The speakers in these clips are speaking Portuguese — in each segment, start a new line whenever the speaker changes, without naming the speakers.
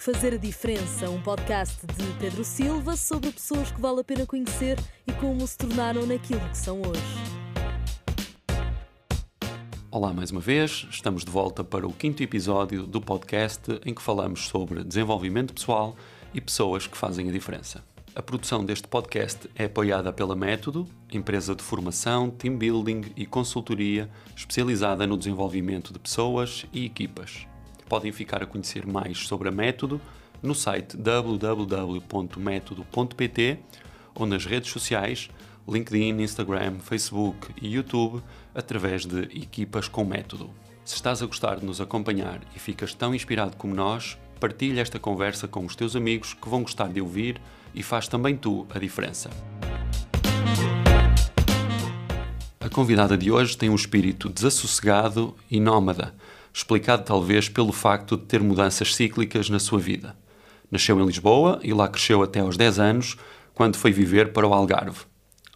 Fazer a Diferença, um podcast de Pedro Silva sobre pessoas que vale a pena conhecer e como se tornaram naquilo que são hoje.
Olá mais uma vez, estamos de volta para o quinto episódio do podcast em que falamos sobre desenvolvimento pessoal e pessoas que fazem a diferença. A produção deste podcast é apoiada pela Método, empresa de formação, team building e consultoria especializada no desenvolvimento de pessoas e equipas podem ficar a conhecer mais sobre a Método no site www.método.pt ou nas redes sociais LinkedIn, Instagram, Facebook e YouTube através de Equipas com Método. Se estás a gostar de nos acompanhar e ficas tão inspirado como nós, partilha esta conversa com os teus amigos que vão gostar de ouvir e faz também tu a diferença. A convidada de hoje tem um espírito desassossegado e nómada explicado talvez pelo facto de ter mudanças cíclicas na sua vida. Nasceu em Lisboa e lá cresceu até aos 10 anos, quando foi viver para o Algarve.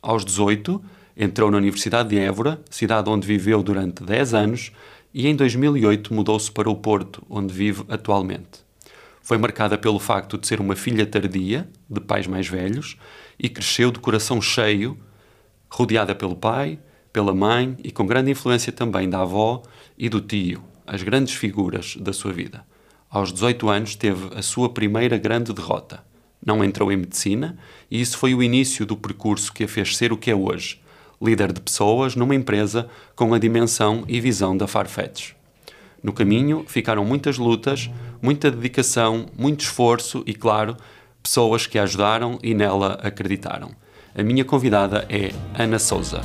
Aos 18, entrou na Universidade de Évora, cidade onde viveu durante 10 anos, e em 2008 mudou-se para o Porto, onde vive atualmente. Foi marcada pelo facto de ser uma filha tardia, de pais mais velhos, e cresceu de coração cheio, rodeada pelo pai, pela mãe e com grande influência também da avó e do tio, as grandes figuras da sua vida. Aos 18 anos teve a sua primeira grande derrota. Não entrou em medicina e isso foi o início do percurso que a fez ser o que é hoje, líder de pessoas numa empresa com a dimensão e visão da Farfetch. No caminho ficaram muitas lutas, muita dedicação, muito esforço e, claro, pessoas que a ajudaram e nela acreditaram. A minha convidada é Ana Souza.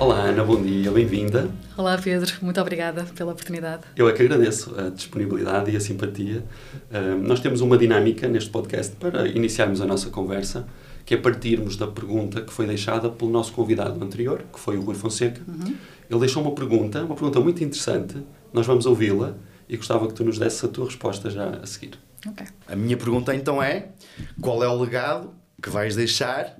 Olá Ana, bom dia, bem-vinda.
Olá Pedro, muito obrigada pela oportunidade.
Eu é que agradeço a disponibilidade e a simpatia. Uh, nós temos uma dinâmica neste podcast para iniciarmos a nossa conversa, que é partirmos da pergunta que foi deixada pelo nosso convidado anterior, que foi o Rui Fonseca. Uhum. Ele deixou uma pergunta, uma pergunta muito interessante, nós vamos ouvi-la e gostava que tu nos desses a tua resposta já a seguir.
Okay. A minha pergunta então é, qual é o legado que vais deixar,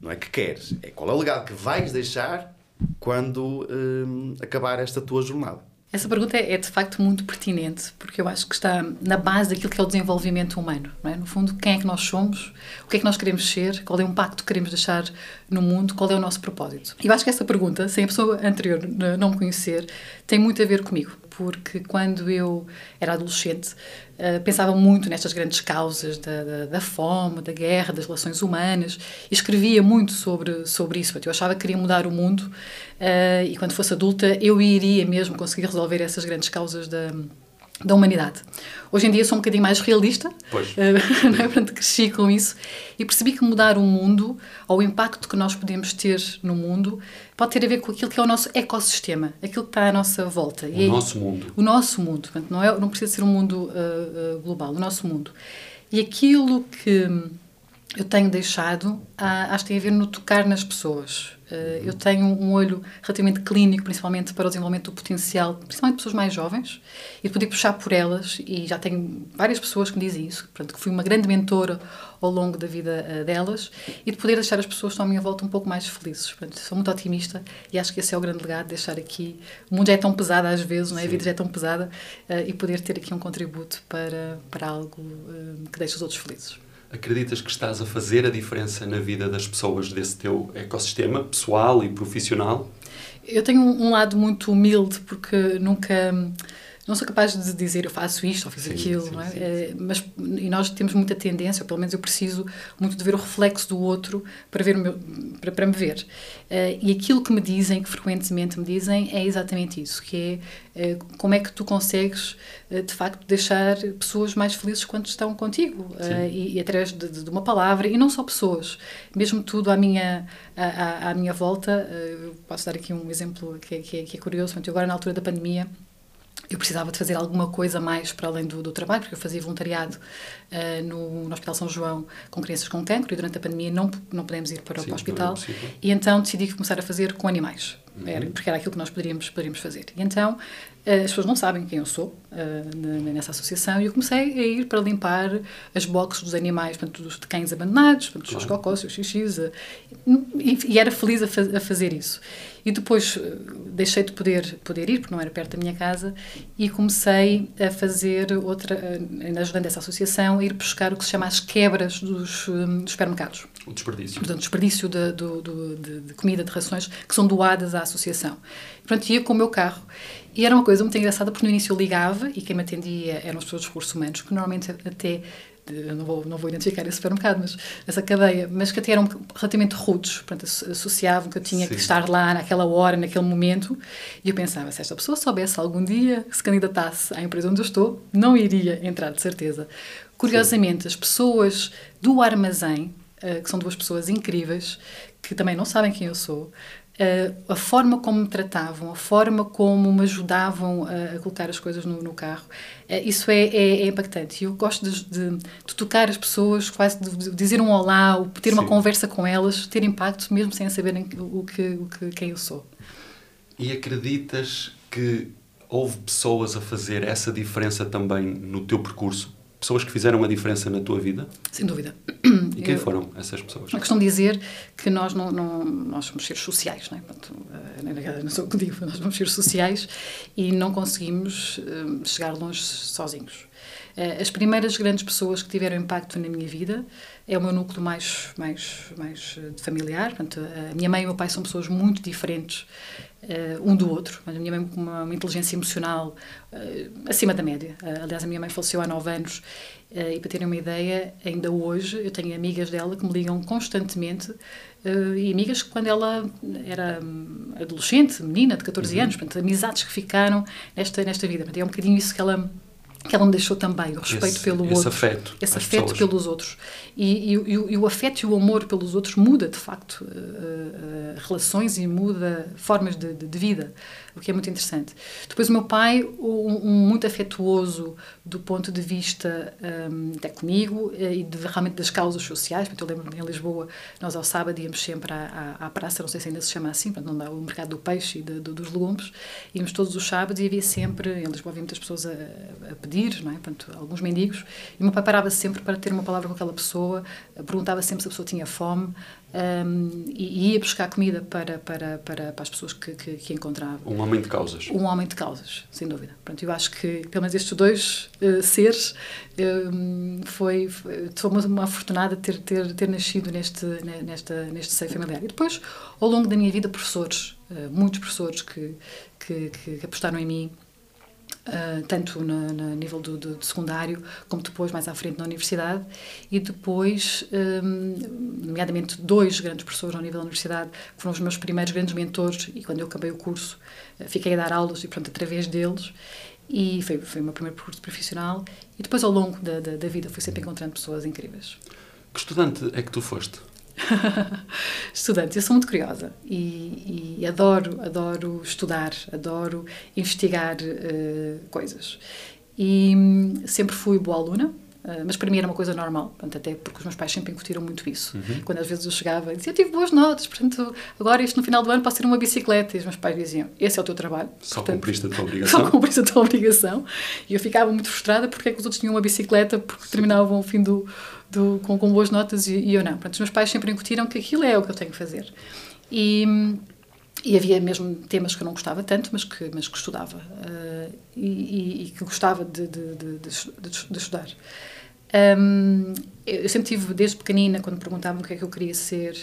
não é que queres, é qual é o legado que vais deixar quando um, acabar esta tua jornada?
Essa pergunta é, é, de facto muito pertinente, porque eu acho que está na base daquilo que é o desenvolvimento humano. É? No fundo, quem é que nós somos, o que é que nós queremos ser, qual é o impacto que queremos deixar no mundo, qual é o nosso propósito. E eu acho que essa pergunta, sem a pessoa anterior não me conhecer, tem muito a ver comigo porque quando eu era adolescente uh, pensava muito nestas grandes causas da, da, da, fome, da guerra, das relações humanas e escrevia muito sobre, sobre isso. Eu achava que queria mudar o mundo uh, e quando fosse adulta eu iria mesmo conseguir resolver essas grandes causas da da humanidade. Hoje em dia sou um bocadinho mais realista,
pois.
Eh, é? Portanto, cresci com isso e percebi que mudar o mundo, ou o impacto que nós podemos ter no mundo, pode ter a ver com aquilo que é o nosso ecossistema, aquilo que está à nossa volta.
O e nosso mundo.
O nosso mundo. Portanto, não, é, não precisa ser um mundo uh, uh, global, o nosso mundo. E aquilo que eu tenho deixado, acho que tem a ver no tocar nas pessoas. Eh, eu tenho um olho relativamente clínico, principalmente para o desenvolvimento do potencial, principalmente de pessoas mais jovens, e de poder puxar por elas, e já tenho várias pessoas que me dizem isso, portanto, que fui uma grande mentora ao longo da vida uh, delas, e de poder deixar as pessoas que estão à minha volta um pouco mais felizes. Portanto, sou muito otimista e acho que esse é o grande legado, deixar aqui... O mundo já é tão pesado às vezes, não é? a vida já é tão pesada, uh, e poder ter aqui um contributo para, para algo que deixe os outros felizes.
Acreditas que estás a fazer a diferença na vida das pessoas desse teu ecossistema pessoal e profissional?
Eu tenho um lado muito humilde porque nunca não sou capaz de dizer eu faço isto ou fiz sim, aquilo, sim, é? sim, é, mas e nós temos muita tendência, ou pelo menos eu preciso muito de ver o reflexo do outro para ver meu, para, para me ver. Uh, e aquilo que me dizem, que frequentemente me dizem, é exatamente isso, que é uh, como é que tu consegues uh, de facto deixar pessoas mais felizes quando estão contigo e, e, através de, de, uma palavra e não só pessoas, mesmo tudo à minha à, à minha volta. posso dar aqui um exemplo que é, que é, que é curioso. Eu agora na altura da pandemia eu precisava de fazer alguma coisa mais para além do, do trabalho, porque eu fazia voluntariado uh, no, no, Hospital São João com crianças com cancro e durante a pandemia não, não podemos ir para, Sim, o hospital. É e então decidi começar a fazer com animais. Uhum. Era, porque era aquilo que nós poderíamos, poderíamos fazer. E então, eh, as pessoas não sabem quem eu sou uh, nessa associação e eu comecei a ir para limpar as boxes dos animais, portanto, dos de cães abandonados, portanto, claro. os cocós, os xixis, uh, e, e, era feliz a, a, fazer isso. E depois deixei de poder, poder ir, porque não era perto da minha casa, e comecei a fazer outra, ajudando essa associação, a ir buscar o que se chama as quebras dos, dos supermercados.
O desperdício.
Portanto, desperdício de, de, de, de, comida, de rações, que são doadas à associação. Portanto, ia com o meu carro. E era uma coisa muito engraçada, porque no início eu ligava, e quem me atendia eram as pessoas de recursos humanos, que normalmente até eu não vou, não vou identificar esse supermercado, mas essa cadeia, mas que até eram relativamente rudes, portanto, associavam que eu tinha Sim. que estar lá naquela hora, naquele momento, e eu pensava, se esta pessoa soubesse algum dia que se candidatasse à empresa onde eu estou, não iria entrar, de certeza. Curiosamente, Sim. as pessoas do armazém, eh, que são duas pessoas incríveis, que também não sabem quem eu sou, Uh, a forma como me tratavam, a forma como me ajudavam a, a colocar as coisas no, no carro, uh, isso é, é, é, impactante. Eu gosto de, de, de, tocar as pessoas, quase de, de dizer um olá, ter Sim. uma conversa com elas, ter impacto mesmo sem saberem o que, o que, quem eu sou.
E acreditas que houve pessoas a fazer essa diferença também no teu percurso? Pessoas que fizeram a diferença na tua vida?
Sem dúvida.
E quem Eu, foram essas pessoas?
A questão de dizer que nós não, não nós somos seres sociais, não é? Portanto, eh, não sou o que digo, nós somos seres sociais e não conseguimos uh, chegar longe sozinhos. Uh, as primeiras grandes pessoas que tiveram impacto na minha vida é o meu núcleo mais, mais, mais familiar. Portanto, a minha mãe e o meu pai são pessoas muito diferentes uh, um do outro. A minha mãe com uma, uma inteligência emocional uh, acima da média. Uh, aliás, a minha mãe faleceu há nove anos e para terem uma ideia, ainda hoje eu tenho amigas dela que me ligam constantemente e amigas que quando ela era hum, adolescente, menina de 14 uhum. anos, portanto, amizades que ficaram nesta, nesta vida. Portanto, é um bocadinho isso que ela que ela me deixou também, o respeito
esse,
pelo
esse
outro.
Afeto
esse afeto pessoas. pelos outros. E, e, e, e, o afeto e o amor pelos outros muda, de facto, uh, uh, relações e muda formas de, de, de, vida, o que é muito interessante. Depois, o meu pai, um, um muito afetuoso do ponto de vista, um, até comigo, eh, e de, realmente das causas sociais. Portanto, eu lembro-me em Lisboa, nós ao sábado íamos sempre à, à, à, praça, não sei se ainda se chama assim, portanto, não dá o mercado do peixe e de, de, dos legumes. Íamos todos os sábados e havia sempre, em Lisboa havia muitas pessoas a, a pedir não é? Portanto, alguns mendigos, e o meu pai parava sempre para ter uma palavra com aquela pessoa, perguntava sempre se a pessoa tinha fome um, e, ia buscar comida para, para, para, para as pessoas que, que, que, encontrava.
Um homem de causas.
Um homem de causas, sem dúvida. Portanto, eu acho que, pelo menos estes dois uh, seres, um, foi, foi, sou uma, uma afortunada ter, ter, ter nascido neste, nesta, neste seio familiar. E depois, ao longo da minha vida, professores, uh, muitos professores que, que, que apostaram em mim, Uh, tanto no, no nível do, do, do, secundário como depois mais à frente na universidade. E depois um, nomeadamente dois grandes professores ao nível da universidade que foram os meus primeiros grandes mentores e quando eu acabei o curso uh, fiquei a dar aulas e pronto através deles. E foi, foi o meu primeiro percurso profissional. E depois ao longo da, da, da vida fui sempre encontrando pessoas incríveis.
Que estudante é que tu foste?
Estudante, eu sou muito curiosa e, e, adoro, adoro estudar, adoro investigar uh, coisas. E um, sempre fui boa aluna, mas para mim era uma coisa normal, portanto, até porque os meus pais sempre incutiram muito isso. Uhum. Quando às vezes eu chegava e dizia, eu tive boas notas, portanto, agora isto no final do ano posso ter uma bicicleta. E os meus pais diziam, esse é o teu trabalho.
Só portanto, cumpriste a tua obrigação.
Só cumpriste a tua obrigação. E eu ficava muito frustrada porque é que os outros tinham uma bicicleta porque terminavam o fim do, do, com, com boas notas e, e eu não. Portanto, os meus pais sempre incutiram que aquilo é o que eu tenho que fazer. E, e havia mesmo temas que eu não gostava tanto, mas que, mas que estudava uh, e, e, que gostava de, de, de, de estudar. Um, eu sempre tive, desde pequenina, quando perguntavam o que é que eu queria ser,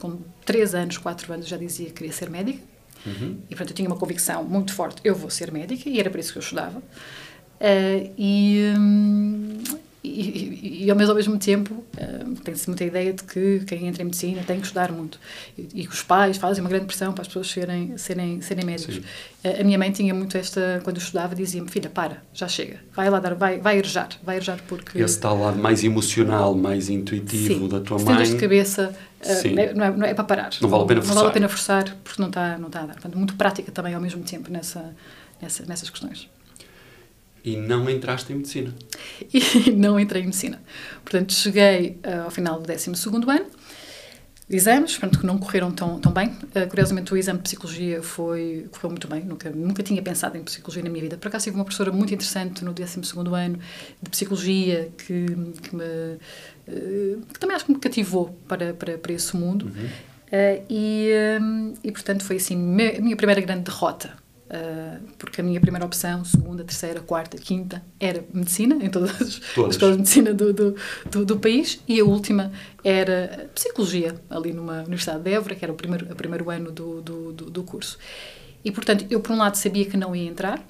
com 3 anos, 4 anos, já dizia que queria ser médica. Uhum. E, portanto, eu tinha uma convicção muito forte, eu vou ser médica, e era por isso que eu estudava. Uh, e, um, e, e, e, ao mesmo, tempo uh, tem-se muita ideia de que quem entra em medicina tem que estudar muito e, que os pais fazem uma grande pressão para as pessoas serem, serem, serem médicos. Uh, a minha mãe tinha muito esta, quando eu estudava, dizia-me: Filha, para, já chega, vai lá dar, vai, vai arejar, vai arejar porque.
Esse tal lado mais emocional, mais intuitivo
Sim,
da tua
se
mãe.
de cabeça, uh, não, é, não, é, não, é, para parar.
Não vale a pena forçar.
Não vale a pena forçar porque não está, não está a dar. Portanto, muito prática também ao mesmo tempo nessa, nessa nessas questões.
E não entraste em medicina?
E não entrei em medicina. Portanto, cheguei uh, ao final do 12 ano, exames, portanto, que não correram tão, tão bem. Uh, curiosamente, o exame de psicologia foi, correu muito bem, nunca, nunca tinha pensado em psicologia na minha vida. Por acaso, tive uma professora muito interessante no 12 ano de psicologia que, que, me, uh, que também acho que me cativou para, para, para esse mundo. Uhum. Uh, e, um, e, portanto, foi assim a minha primeira grande derrota Uh, porque a minha primeira opção, segunda, terceira, quarta, quinta, era medicina, em todas as todas. escolas de medicina do, do, do, do, país, e a última era psicologia, ali numa Universidade de Évora, que era o primeiro, o primeiro ano do, do, do, curso. E, portanto, eu, por um lado, sabia que não ia entrar,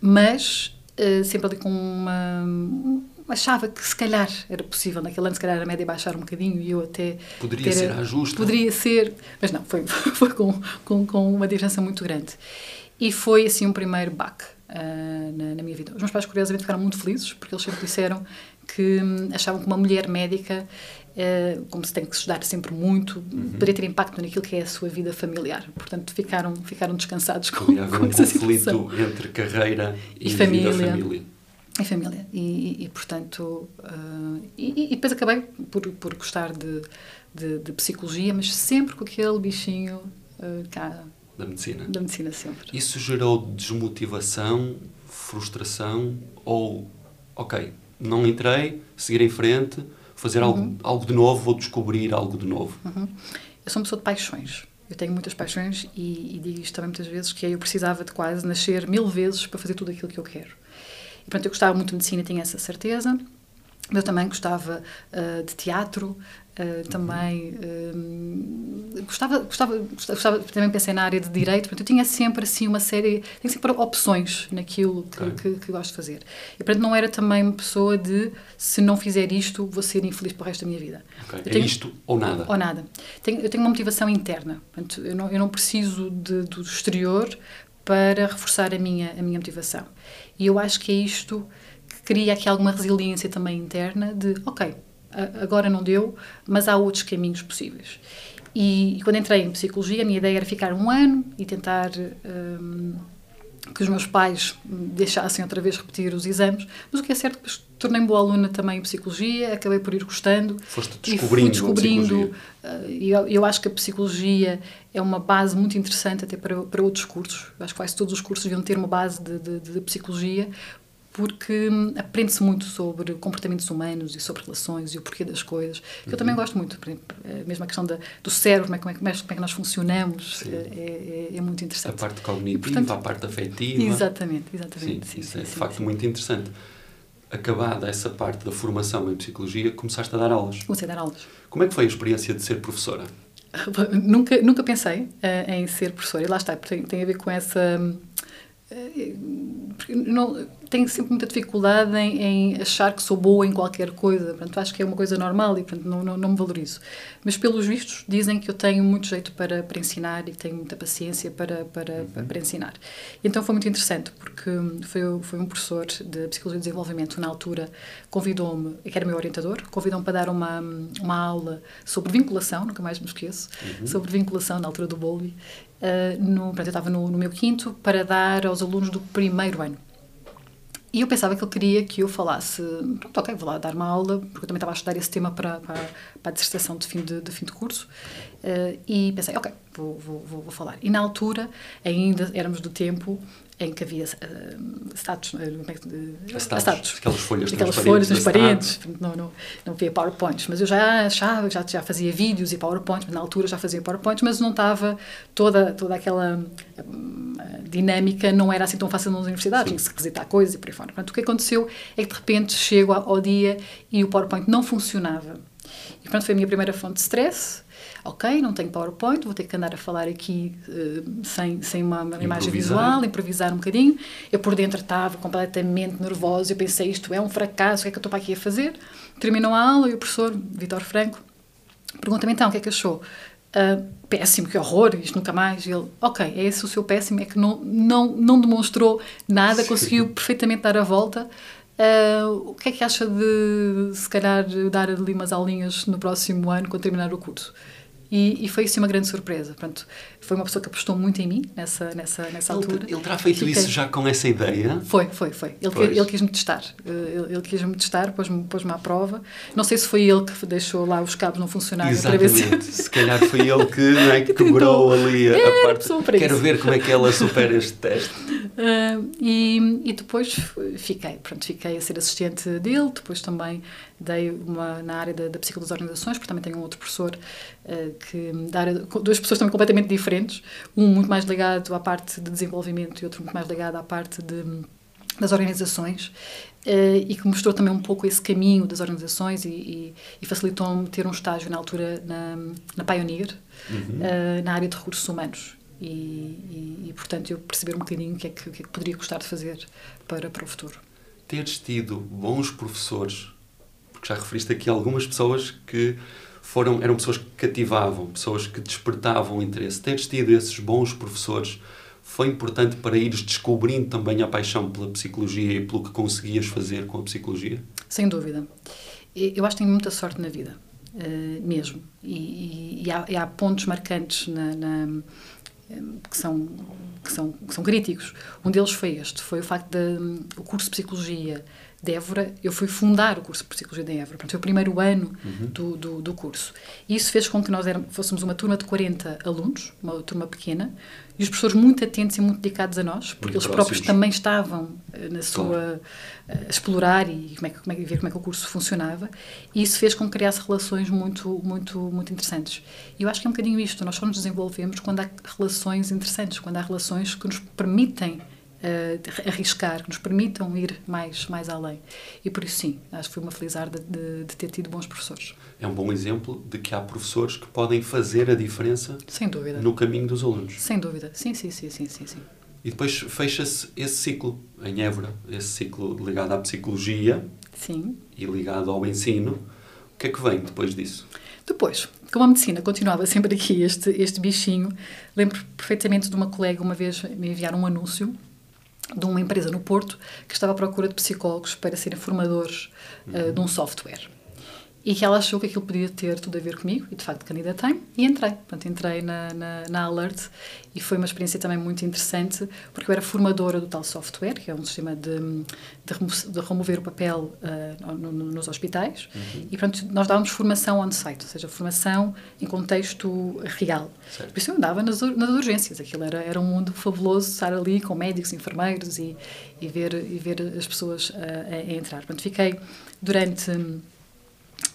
mas uh, sempre ali com uma, achava que se calhar era possível, naquele ano se calhar a média baixar um bocadinho e eu até...
Poderia ter, ser ajuste.
Poderia ser, mas não, foi, foi com, com, com uma diferença muito grande. E foi assim um primeiro baque uh, na, na, minha vida. Os meus pais, curiosamente, ficaram muito felizes porque eles sempre disseram que hum, achavam que uma mulher médica, uh, como se tem que estudar sempre muito, uhum. poderia ter impacto naquilo que é a sua vida familiar. Portanto, ficaram, ficaram descansados com,
haver com um conflito entre carreira e, e família. Vida, família.
E família. E, e, portanto, uh, e, e, depois acabei por, por gostar de, de, de, psicologia, mas sempre com aquele bichinho uh, cá
da medicina.
Da medicina sempre.
Isso gerou desmotivação, frustração ou, ok, não entrei, seguir em frente, fazer uhum. algo, algo de novo ou descobrir algo de novo?
Uhum. Eu sou uma pessoa de paixões. Eu tenho muitas paixões e, e, digo isto também muitas vezes, que é, eu precisava de quase nascer mil vezes para fazer tudo aquilo que eu quero. E, portanto, eu gostava muito de medicina, tinha essa certeza. Eu também gostava uh, de teatro, Uh, também uh, gostava, gostava, gostava, também pensei na área de direito, portanto eu tinha sempre assim uma série, tinha sempre opções naquilo que, okay. que, que, gosto de fazer. E portanto não era também uma pessoa de se não fizer isto vou ser infeliz para o resto da minha vida.
Okay. É tenho, isto ou nada.
Ou nada. Tenho, eu tenho uma motivação interna, portanto eu não, eu não preciso de, do exterior para reforçar a minha, a minha motivação. E eu acho que é isto que cria aqui alguma resiliência também interna de, ok, agora não deu, mas há outros caminhos possíveis. E, e, quando entrei em psicologia, a minha ideia era ficar um ano e tentar um, que os meus pais deixassem outra vez repetir os exames. Mas o que é certo que tornei-me boa aluna também em psicologia, acabei por ir gostando.
Foste descobrindo. E descobrindo.
Uh, eu, eu acho que a psicologia é uma base muito interessante até para, para outros cursos. Eu acho que quase todos os cursos deviam ter uma base de, de, de psicologia, porque hum, aprende-se muito sobre comportamentos humanos e sobre relações e o porquê das coisas, que uhum. eu também gosto muito. Por exemplo, a mesma questão da, do cérebro, como é, como, é, como é que nós funcionamos, é, é, é, muito interessante.
A parte cognitiva, e, portanto, a parte afetiva.
Exatamente, exatamente.
Sim, sim isso é sim, de facto muito interessante. Acabada essa parte da formação em psicologia, começaste a dar aulas.
Comecei a dar aulas.
Como é que foi a experiência de ser professora?
nunca, nunca pensei uh, em ser professora, e lá está, tem, tem a ver com essa. Uh, não, tenho sempre muita dificuldade em, em, achar que sou boa em qualquer coisa. Portanto, acho que é uma coisa normal e portanto, não, não, não, me valorizo. Mas, pelos vistos, dizem que eu tenho muito jeito para, para ensinar e tenho muita paciência para, para, uhum. para ensinar. E então foi muito interessante, porque foi, foi um professor de Psicologia e Desenvolvimento, na altura, convidou-me, que era meu orientador, convidou-me para dar uma, uma aula sobre vinculação, nunca mais me esqueço, uhum. sobre vinculação na altura do Bowlby. Uh, no, portanto, eu estava no, no meu quinto para dar aos alunos do primeiro ano. E eu pensava que ele queria que eu falasse, pronto, ok, vou lá dar uma aula, porque eu também estava a estudar esse tema para, para, para a dissertação de fim de, de fim de curso. Uh, e pensei, ok, vou, vou, vou, falar. E na altura, ainda éramos do tempo em que havia uh, status,
status, aquelas folhas
aquelas folhas transparentes, não, não, não havia PowerPoints, mas eu já achava, já, já fazia vídeos e PowerPoints, na altura já fazia PowerPoints, mas não estava toda, toda aquela um, dinâmica, não era assim tão fácil nas universidades, tinha que se requisitar coisas e por aí fora. Portanto, o que aconteceu é que de repente chego ao dia e o PowerPoint não funcionava. E pronto, foi a minha primeira fonte de stress, ok, não tenho PowerPoint, vou ter que andar a falar aqui uh, sem, sem uma, uma imagem visual, improvisar um bocadinho. Eu por dentro estava completamente nervosa, eu pensei, isto é um fracasso, o que é que eu estou para aqui a fazer? Terminou a aula e o professor, Vitor Franco, pergunta-me então o que é que achou. Uh, péssimo, que horror, isto nunca mais. E ele, ok, é esse o seu péssimo, é que não, não, não demonstrou nada, Sim. conseguiu perfeitamente dar a volta. Uh, o que é que acha de, se calhar, dar ali umas aulinhas no próximo ano, quando terminar o curso? E, e, foi assim uma grande surpresa. Portanto, foi uma pessoa que apostou muito em mim nessa, nessa, nessa
ele,
altura.
Ele terá feito Fiquei... isso já com essa ideia?
Foi, foi, foi. Ele, pois. ele quis-me testar. Eh, ele, ele quis-me testar, pôs-me pôs à prova. Não sei se foi ele que deixou lá os cabos não funcionarem.
Exatamente. Se calhar foi ele que, não é, que quebrou ali a,
é,
parte. Quero ver como é que ela supera este teste.
Uh, e, e depois fiquei, pronto, fiquei a ser assistente dele, depois também dei uma na área da, da psicologia das organizações, porque também tenho um outro professor uh, que da área, duas pessoas também completamente diferentes, um muito mais ligado à parte de desenvolvimento e outro muito mais ligado à parte de, das organizações uh, e que mostrou também um pouco esse caminho das organizações e, e, e facilitou-me ter um estágio na altura na, na Pioneer, uhum. uh, na área de recursos humanos. E, e, portanto eu perceber um bocadinho o que, é que, que é que poderia gostar de fazer para, para o futuro.
Teres tido bons professores porque já referiste aqui algumas pessoas que foram, eram pessoas que cativavam, pessoas que despertavam interesse. Teres tido esses bons professores foi importante para ires descobrindo também a paixão pela psicologia e pelo que conseguias fazer com a psicologia?
Sem dúvida. Eu acho que tenho muita sorte na vida, uh, mesmo. E, e, e, há, e, há, pontos marcantes na, na, que, são, que, são, que são críticos. Um deles foi este: foi o facto do curso de psicologia de Évora, eu fui fundar o curso de Psicologia de Évora, portanto, foi o primeiro ano uhum. do, do, do, curso. E isso fez com que nós éramos, fôssemos uma turma de 40 alunos, uma turma pequena, e os professores muito atentos e muito dedicados a nós, porque muito eles próprios também estavam eh, na sua claro. a eh, explorar e como é, que, como é, ver como é que o curso funcionava, e isso fez com que criasse relações muito, muito, muito interessantes. E eu acho que é um bocadinho isto, nós só nos desenvolvemos quando há relações interessantes, quando há relações que nos permitem uh, arriscar, que nos permitam ir mais, mais além. E por isso, sim, acho que foi uma felizarda de, de ter tido bons professores.
É um bom exemplo de que há professores que podem fazer a diferença
Sem dúvida.
no caminho dos alunos.
Sem dúvida, sim, sim, sim, sim, sim. sim.
E depois fecha-se esse ciclo em Évora, esse ciclo ligado à psicologia
sim.
e ligado ao ensino. O que é que vem depois disso?
Depois, como a medicina continuava sempre aqui, este, este bichinho, lembro perfeitamente de uma colega uma vez me enviar um anúncio de uma empresa no Porto que estava à procura de psicólogos para serem formadores uh, uhum. de um software e que ela achou que aquilo podia ter tudo a ver comigo e de facto candidatei e entrei. Portanto, entrei na, na, na, Alert e foi uma experiência também muito interessante porque eu era formadora do tal software, que é um sistema de, de, remo de remover o papel uh, no, no, nos hospitais uhum. e pronto, nós dávamos formação on-site, ou seja, formação em contexto real. Certo. Por isso eu andava nas, nas urgências, aquilo era, era um mundo fabuloso estar ali com médicos, enfermeiros e, e, ver, e ver as pessoas uh, a, a entrar. Portanto, fiquei durante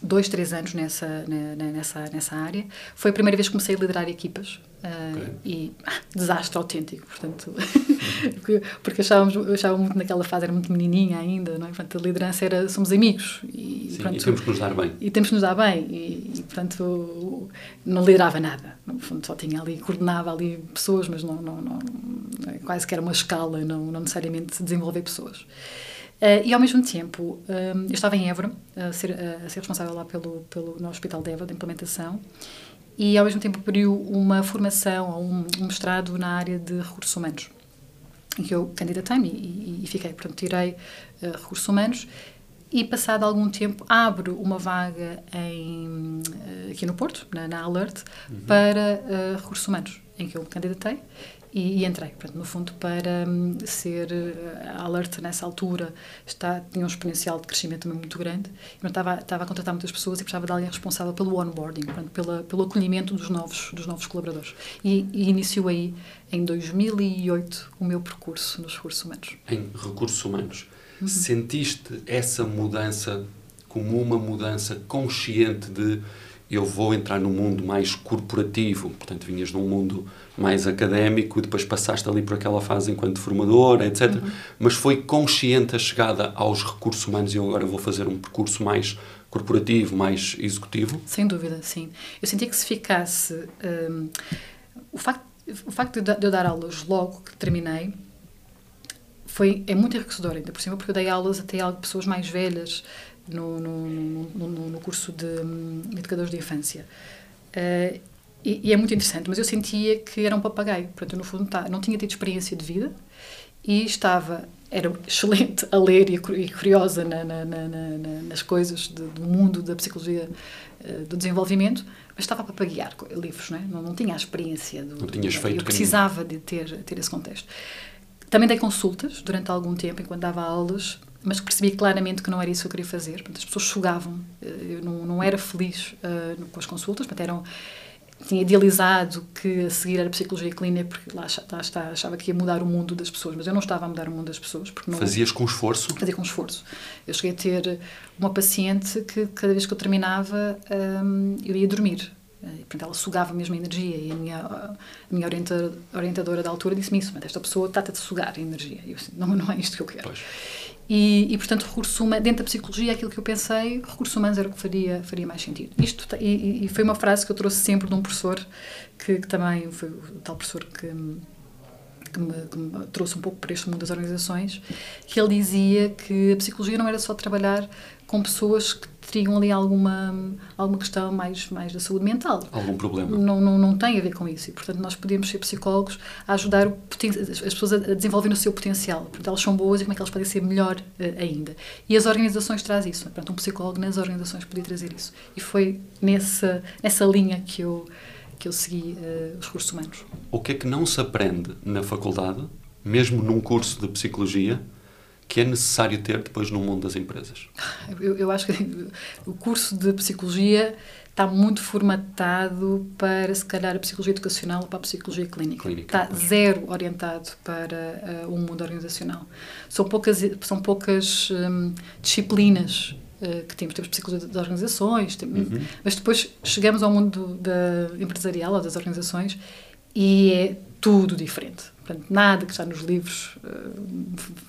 dois, três anos nessa, nessa, nessa área. Foi a primeira vez que comecei a liderar equipas. Uh, okay. E ah, desastre autêntico, portanto, porque, porque achávamos, achava muito naquela fase, era muito menininha ainda, não é? Portanto, a liderança era somos amigos
e, Sim, e temos que nos dar bem.
E temos que nos dar bem, e, e portanto, não liderava nada, no fundo, só tinha ali, coordenava ali pessoas, mas não, não, não quase que era uma escala, não, não necessariamente desenvolver pessoas. Uh, e ao mesmo tempo, um, eu estava em Évora, a ser, a ser responsável lá pelo, pelo, no Hospital de Évora, de implementação, e ao mesmo tempo abriu uma formação, um, um mestrado na área de recursos humanos, em que eu candidatei-me e, e, e, fiquei. Portanto, tirei uh, recursos humanos e, passado algum tempo, abro uma vaga em, uh, aqui no Porto, na, na Alert, uhum. para recursos humanos, em que eu me candidatei e, e, entrei, portanto, no fundo, para um, ser uh, alerta nessa altura. Está, tinha um exponencial de crescimento também muito grande. Eu estava, estava a contratar muitas pessoas e precisava de alguém responsável pelo onboarding, portanto, pela, pelo acolhimento dos novos, dos novos colaboradores. E, e iniciou aí, em 2008, o meu percurso nos recursos humanos.
Em recursos humanos. Uhum. Sentiste essa mudança como uma mudança consciente de eu vou entrar num mundo mais corporativo, portanto, vinhas num mundo mais académico, depois passaste ali por aquela fase enquanto formador, etc. Uhum. Mas foi consciente a chegada aos recursos humanos e eu agora vou fazer um percurso mais corporativo, mais executivo?
Sem dúvida, sim. Eu sentia que se ficasse. Um, o, facto, o facto de eu dar aulas logo que terminei foi, é muito enriquecedor, ainda por cima, porque eu dei aulas até a pessoas mais velhas no, no, no, no curso de, de educadores de infância. Uh, E, e, é muito interessante, mas eu sentia que era um papagaio. Portanto, eu, no fundo, tá, não tinha tido experiência de vida e estava, era excelente a ler e, curiosa na, na, na, nas coisas de, do mundo da psicologia uh, do desenvolvimento, mas estava a papaguear livros, não, é? não, não tinha a experiência. Do,
não tinhas feito
Eu precisava de ter, ter esse contexto. Também dei consultas durante algum tempo, enquanto dava aulas, mas percebi claramente que não era isso que eu queria fazer. Portanto, as pessoas sugavam. Eh, eu não, não era feliz uh, com as consultas, portanto, eram tinha idealizado que a seguir era psicologia clínica porque lá, lá está, achava que ia mudar o mundo das pessoas, mas eu não estava a mudar o mundo das pessoas. Porque não,
Fazias com esforço?
Fazia com esforço. Eu cheguei a ter uma paciente que cada vez que eu terminava um, eu ia dormir. E, portanto, ela sugava mesmo a energia e a minha, a minha orientadora da altura disse-me isso, mas esta pessoa está-te a sugar a energia. E eu disse, não, não é isto que eu quero.
Pois.
E, e, portanto, recurso humano, dentro da psicologia, aquilo que eu pensei, recursos humanos era o que faria, faria mais sentido. Isto, e, e foi uma frase que eu trouxe sempre de um professor, que, que também foi o tal professor que, que, me, que me trouxe um pouco para este mundo das organizações, que ele dizia que a psicologia não era só trabalhar com pessoas que teriam ali alguma, alguma questão mais, mais da saúde mental.
Algum problema.
Não, não, não tem a ver com isso. E, portanto, nós podemos ser psicólogos a ajudar as pessoas a desenvolver o seu potencial. Portanto, elas são boas e como é que elas podem ser melhor uh, ainda. E as organizações trazem isso. Portanto, um psicólogo nas organizações podia trazer isso. E foi nessa, nessa linha que eu, que eu segui uh, os recursos humanos.
O que é que não se aprende na faculdade, mesmo num curso de psicologia, que é necessário ter depois no mundo das empresas?
Eu, eu acho que o curso de psicologia está muito formatado para, se calhar, a psicologia educacional ou para a psicologia clínica. clínica está zero orientado para uh, o mundo organizacional. São poucas, são poucas um, disciplinas que temos. Temos psicologia das organizações, temos, uhum. mas depois chegamos ao mundo da empresarial ou das organizações e é tudo diferente. Portanto, nada que está nos livros uh,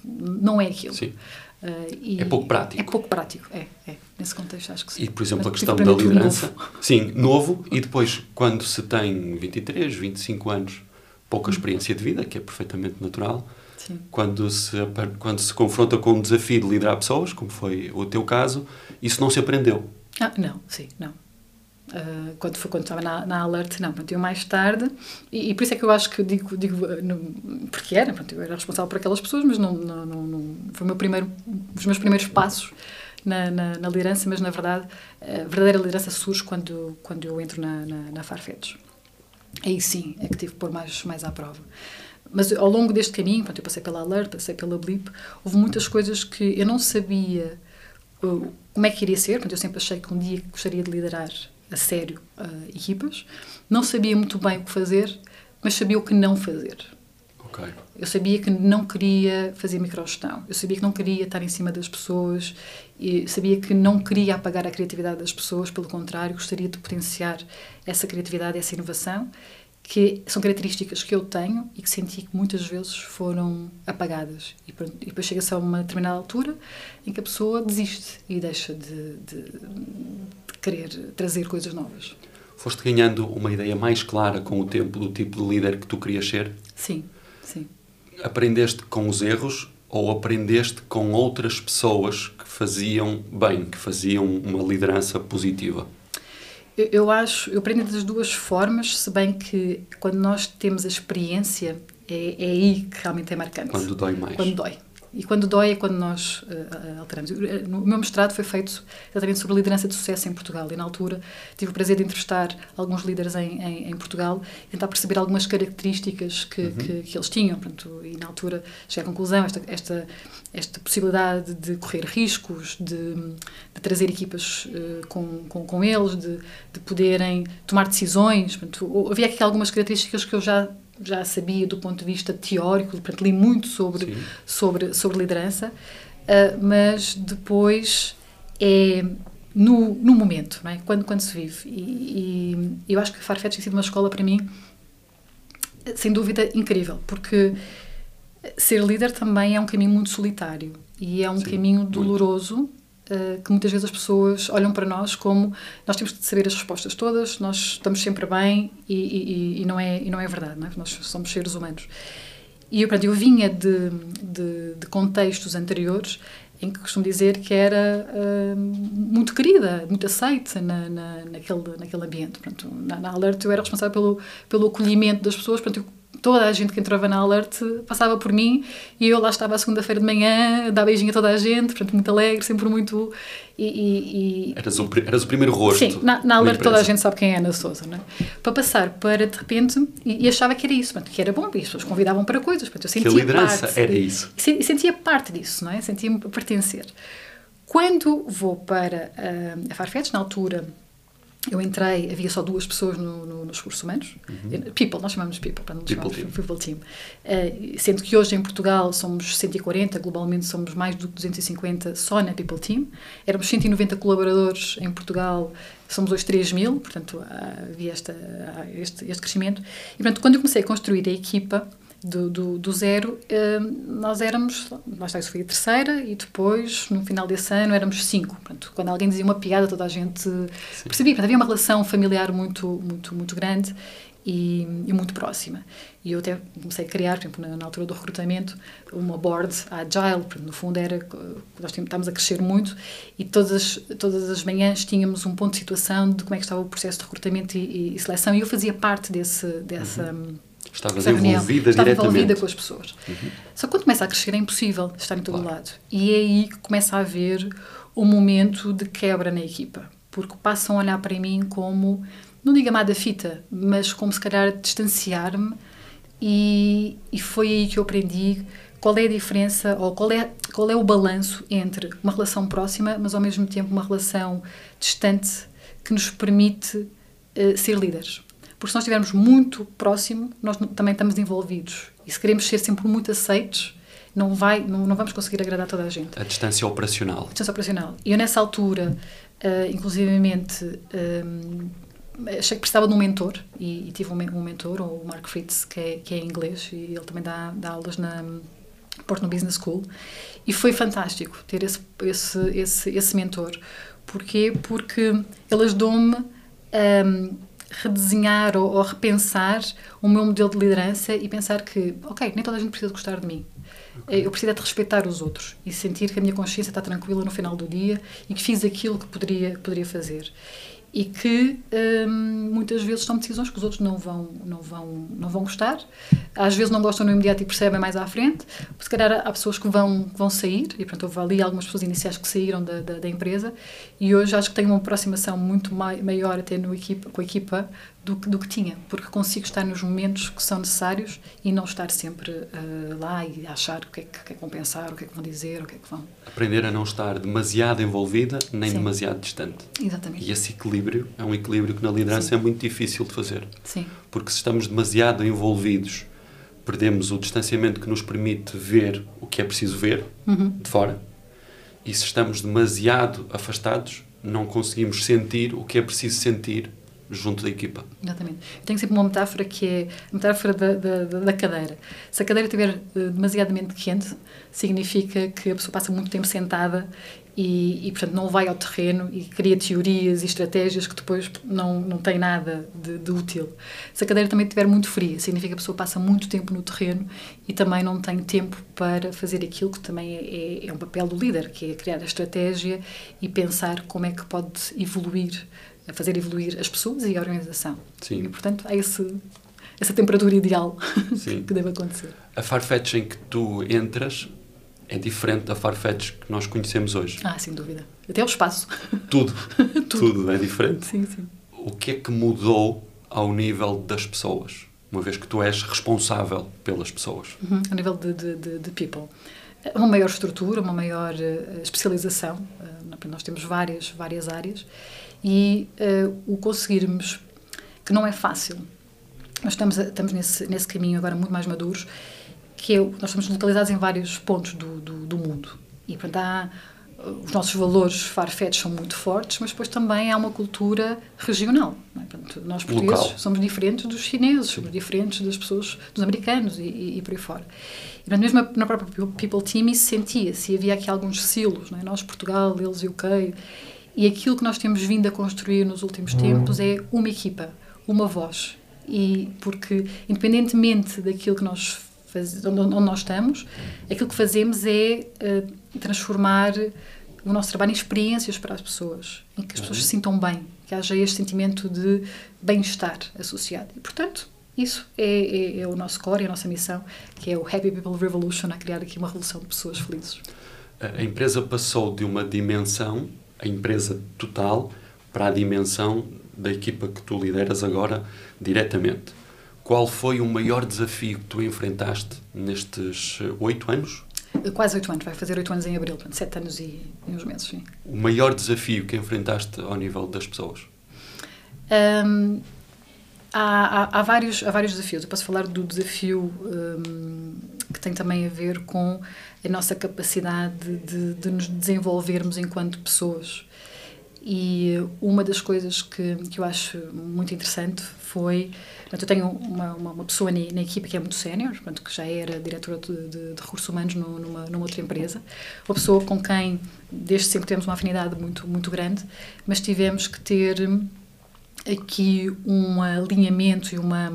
não é aquilo.
Sim. Uh, é pouco prático.
É pouco prático, é, é. Nesse contexto, acho que sim.
E, por exemplo, Mas, a questão da liderança. Novo. Sim, novo. E depois, quando se tem 23, 25 anos, pouca experiência de vida, que é perfeitamente natural. Sim. Quando, se, quando se confronta com um desafio de liderar pessoas, como foi o teu caso, isso não se aprendeu.
Ah, não, sim, não. Uh, quando foi quando estava na, na Alert, não, pronto, eu mais tarde, e, e, por isso é que eu acho que digo, digo no, porque era, pronto, eu era responsável por aquelas pessoas, mas não, não, não, não foi o meu primeiro, os meus primeiros passos na, na, na, liderança, mas na verdade a verdadeira liderança surge quando, quando eu entro na, na, na Farfetch. Aí sim é que tive que pôr mais, mais à prova. Mas ao longo deste caminho, pronto, eu passei pela Alert, passei pela Blip, houve muitas coisas que eu não sabia uh, como é que iria ser, portanto, eu sempre achei que um dia gostaria de liderar a sério uh, equipas. Não sabia muito bem o que fazer, mas sabia o que não fazer.
Okay.
Eu sabia que não queria fazer microgestão. Eu sabia que não queria estar em cima das pessoas. E sabia que não queria apagar a criatividade das pessoas. Pelo contrário, gostaria de potenciar essa criatividade, essa inovação, que são características que eu tenho e que senti que muitas vezes foram apagadas. E, e depois chega-se a uma determinada altura em que a pessoa desiste e deixa de, de querer trazer coisas novas.
Foste ganhando uma ideia mais clara com o tempo do tipo de líder que tu querias ser?
Sim, sim.
Aprendeste com os erros ou aprendeste com outras pessoas que faziam bem, que faziam uma liderança positiva?
Eu, eu acho, eu aprendi das duas formas, se bem que quando nós temos a experiência é, é aí que realmente é marcante.
Quando dói mais.
Quando dói. E quando dói é quando nós uh, alteramos. Eh, o meu mestrado foi feito exatamente sobre liderança de sucesso em Portugal. E na altura tive o prazer de entrevistar alguns líderes em, em, em Portugal e tentar perceber algumas características que, uhum. que, que, eles tinham. Pronto, e na altura cheguei à conclusão, esta, esta, esta possibilidade de correr riscos, de, de trazer equipas uh, com, com, com, eles, de, de poderem tomar decisões. Pronto, havia aqui algumas características que eu já já sabia do ponto de vista teórico, portanto, li muito sobre, sobre, sobre liderança, uh, mas depois é no, no momento, não é? quando, quando se vive. E, e eu acho que Farfetch tem sido uma escola para mim, sem dúvida, incrível, porque ser líder também é um caminho muito solitário e é um Sim, caminho doloroso. Muito uh, que muitas vezes as pessoas olham para nós como nós temos de saber as respostas todas, nós estamos sempre bem e, e, e não, é, e não é verdade, não é? nós somos seres humanos. E eu, pronto, eu vinha de, de, de, contextos anteriores em que costumo dizer que era uh, muito querida, muito aceite na, na, naquele, naquele ambiente. Portanto, na, na Alert eu era responsável pelo, pelo acolhimento das pessoas, eu toda a gente que entrava na Alert passava por mim e eu lá estava a segunda-feira de manhã, dar beijinho a toda a gente, portanto, muito alegre, sempre muito. E, e,
e eras, o, eras o primeiro rosto.
Sim, na, na Alert toda a gente sabe quem é Ana Souza, não é? Para passar para, de repente, e, e, achava que era isso, portanto, que era bom, e as pessoas convidavam para coisas, portanto, eu sentia
que a liderança
parte,
era isso.
E sentia parte disso, não é? Sentia-me pertencer. Quando vou para uh, a Farfetch, na altura eu entrei, havia só duas pessoas no, no, nos recursos humanos. Uhum. People, nós chamamos People, para não people chamamos team. People Team. Uh, sendo que hoje em Portugal somos 140, globalmente somos mais do que 250 só na People Team. Éramos 190 colaboradores em Portugal, somos hoje 3 mil, portanto havia esta, este, este crescimento. E portanto, quando eu comecei a construir a equipa, do, do, do zero, hum, nós éramos, está, isso foi a terceira, e depois, no final desse ano, éramos cinco. Portanto, quando alguém dizia uma piada, toda a gente Sim. percebia. Portanto, havia uma relação familiar muito, muito, muito grande e, e, muito próxima. E eu até comecei a criar, por exemplo, na, na altura do recrutamento, uma board agile, porque no fundo era, nós estávamos a crescer muito e todas as, todas as manhãs tínhamos um ponto de situação de como é que estava o processo de recrutamento e, e, e seleção e eu fazia parte desse, dessa... Uhum
Estavas envolvida
estava
diretamente.
envolvida com as pessoas. Uhum. Só que quando começa a crescer é impossível estar em todo claro. lado. E é aí que começa a haver um momento de quebra na equipa. Porque passam a olhar para mim como, não digo amada fita, mas como se calhar distanciar-me. E, e foi aí que eu aprendi qual é a diferença ou qual é, qual é o balanço entre uma relação próxima, mas ao mesmo tempo uma relação distante que nos permite uh, ser líderes. Porque se nós estivermos muito próximo, nós também estamos envolvidos. E se queremos ser sempre muito aceitos, não, vai, não, não vamos conseguir agradar toda a gente.
A distância operacional. A
distância operacional. E eu, nessa altura, uh, inclusivamente, um, achei que precisava de um mentor. E, e tive um, um, mentor, o Mark Fritz, que é, que é inglês, e ele também dá, dá aulas na Porto Business School. E foi fantástico ter esse, esse, esse, esse mentor. Porquê? Porque ele ajudou-me um, redesenhar ou, ou, repensar o meu modelo de liderança e pensar que, ok, nem toda a gente precisa gostar de mim. Okay. Eu preciso é de respeitar os outros e sentir que a minha consciência está tranquila no final do dia e que fiz aquilo que poderia, poderia fazer e que hum, muitas vezes são decisões que os outros não vão não vão não vão gostar. Às vezes não gostam no imediato e percebem mais à frente. Se calhar há pessoas que vão vão sair e portanto houve ali algumas pessoas iniciais que saíram da, da, da empresa e hoje acho que tenho uma aproximação muito maior até no equipa com a equipa do, do que tinha, porque consigo estar nos momentos que são necessários e não estar sempre uh, lá e achar o que, é que, que é que vão pensar, o que é que vão dizer, o que é que vão.
Aprender a não estar demasiado envolvida nem Sim. demasiado distante.
Exatamente.
E esse equilíbrio é um equilíbrio que na liderança Sim. é muito difícil de fazer.
Sim.
Porque se estamos demasiado envolvidos, perdemos o distanciamento que nos permite ver o que é preciso ver
uhum.
de fora. E se estamos demasiado afastados, não conseguimos sentir o que é preciso sentir junto da equipa.
Exatamente. Eu tenho sempre uma metáfora que é a metáfora da, da, da cadeira. Se a cadeira estiver uh, demasiadamente quente, significa que a pessoa passa muito tempo sentada e, e, portanto, não vai ao terreno e cria teorias e estratégias que depois não, não têm nada de, de, útil. Se a cadeira também estiver muito fria, significa que a pessoa passa muito tempo no terreno e também não tem tempo para fazer aquilo que também é, é, é um papel do líder, que é criar a estratégia e pensar como é que pode evoluir a fazer evoluir as pessoas e a organização.
Sim.
E, portanto, há esse, essa temperatura ideal que deve acontecer.
A Farfetch em que tu entras é diferente da Farfetch que nós conhecemos hoje.
Ah, sem dúvida. Até o espaço.
Tudo. Tudo. Tudo é diferente.
Sim, sim.
O que é que mudou ao nível das pessoas? Uma vez que tu és responsável pelas pessoas.
Uhum, ao nível de, de, de, de people uma maior estrutura, uma maior uh, especialização. Uh, nós temos várias, várias áreas e uh, o conseguirmos, que não é fácil, nós estamos, estamos nesse, nesse caminho agora muito mais maduros, que é, nós estamos localizados em vários pontos do, do, do mundo. E, portanto, há, os nossos valores farfetch são muito fortes, mas depois também há uma cultura regional. É? Portanto, nós portugueses Local. somos diferentes dos chineses, somos diferentes das pessoas, dos americanos e, e, e por aí fora. E portanto, mesmo na própria People Team isso sentia-se, havia aqui alguns silos, é? nós Portugal, eles UK, e aquilo que nós temos vindo a construir nos últimos tempos é uma equipa, uma voz. E porque, independentemente daquilo que nós faz, onde, nós estamos, aquilo que fazemos é uh, transformar o nosso trabalho em experiências para as pessoas, em que as pessoas se sintam bem, que haja este sentimento de bem-estar associado. E, portanto, isso é, é, é, o nosso core, é a nossa missão, que é o Happy People Revolution, a criar aqui uma revolução de pessoas felizes.
A empresa passou de uma dimensão, a empresa total, para a dimensão da equipa que tu lideras agora diretamente. Qual foi o maior desafio que tu enfrentaste nestes oito anos?
Quase oito anos, vai fazer oito anos em abril, portanto, sete anos e, e uns meses, sim.
O maior desafio que enfrentaste ao nível das pessoas?
Um, há, há, há, vários, há vários desafios. Eu posso falar do desafio um, que tem também a ver com a nossa capacidade de, de nos desenvolvermos enquanto pessoas. E uma das coisas que, que eu acho muito interessante foi. Portanto, eu tenho uma, uma, uma pessoa na, na, equipa que é muito sénior, que já era diretora de, de, de recursos humanos no, numa, numa outra empresa. Uma pessoa com quem, desde sempre, temos uma afinidade muito, muito grande, mas tivemos que ter aqui um alinhamento e uma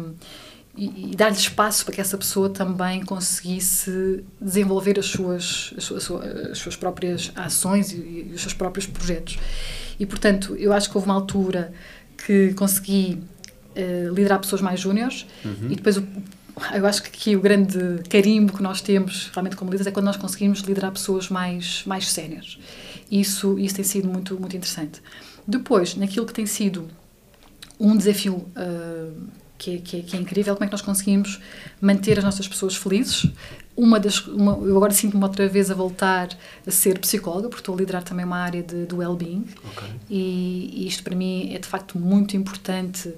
e, e dar-lhe espaço para que essa pessoa também conseguisse desenvolver as suas, as suas, as suas próprias ações e, e, os seus próprios projetos. E, portanto, eu acho que houve uma altura que consegui uh, liderar pessoas mais júniores uhum. e depois o, eu acho que aqui o grande carimbo que nós temos realmente como líderes é quando nós conseguimos liderar pessoas mais mais séniores. Isso isso tem sido muito muito interessante. Depois, naquilo que tem sido um desafio uh, que, é, que, que, é, incrível, como é que nós conseguimos manter as nossas pessoas felizes. Uma das, uma, eu agora sinto-me outra vez a voltar a ser psicóloga, porque estou a liderar também uma área de, do well-being. Okay. E, e isto para mim é de facto muito importante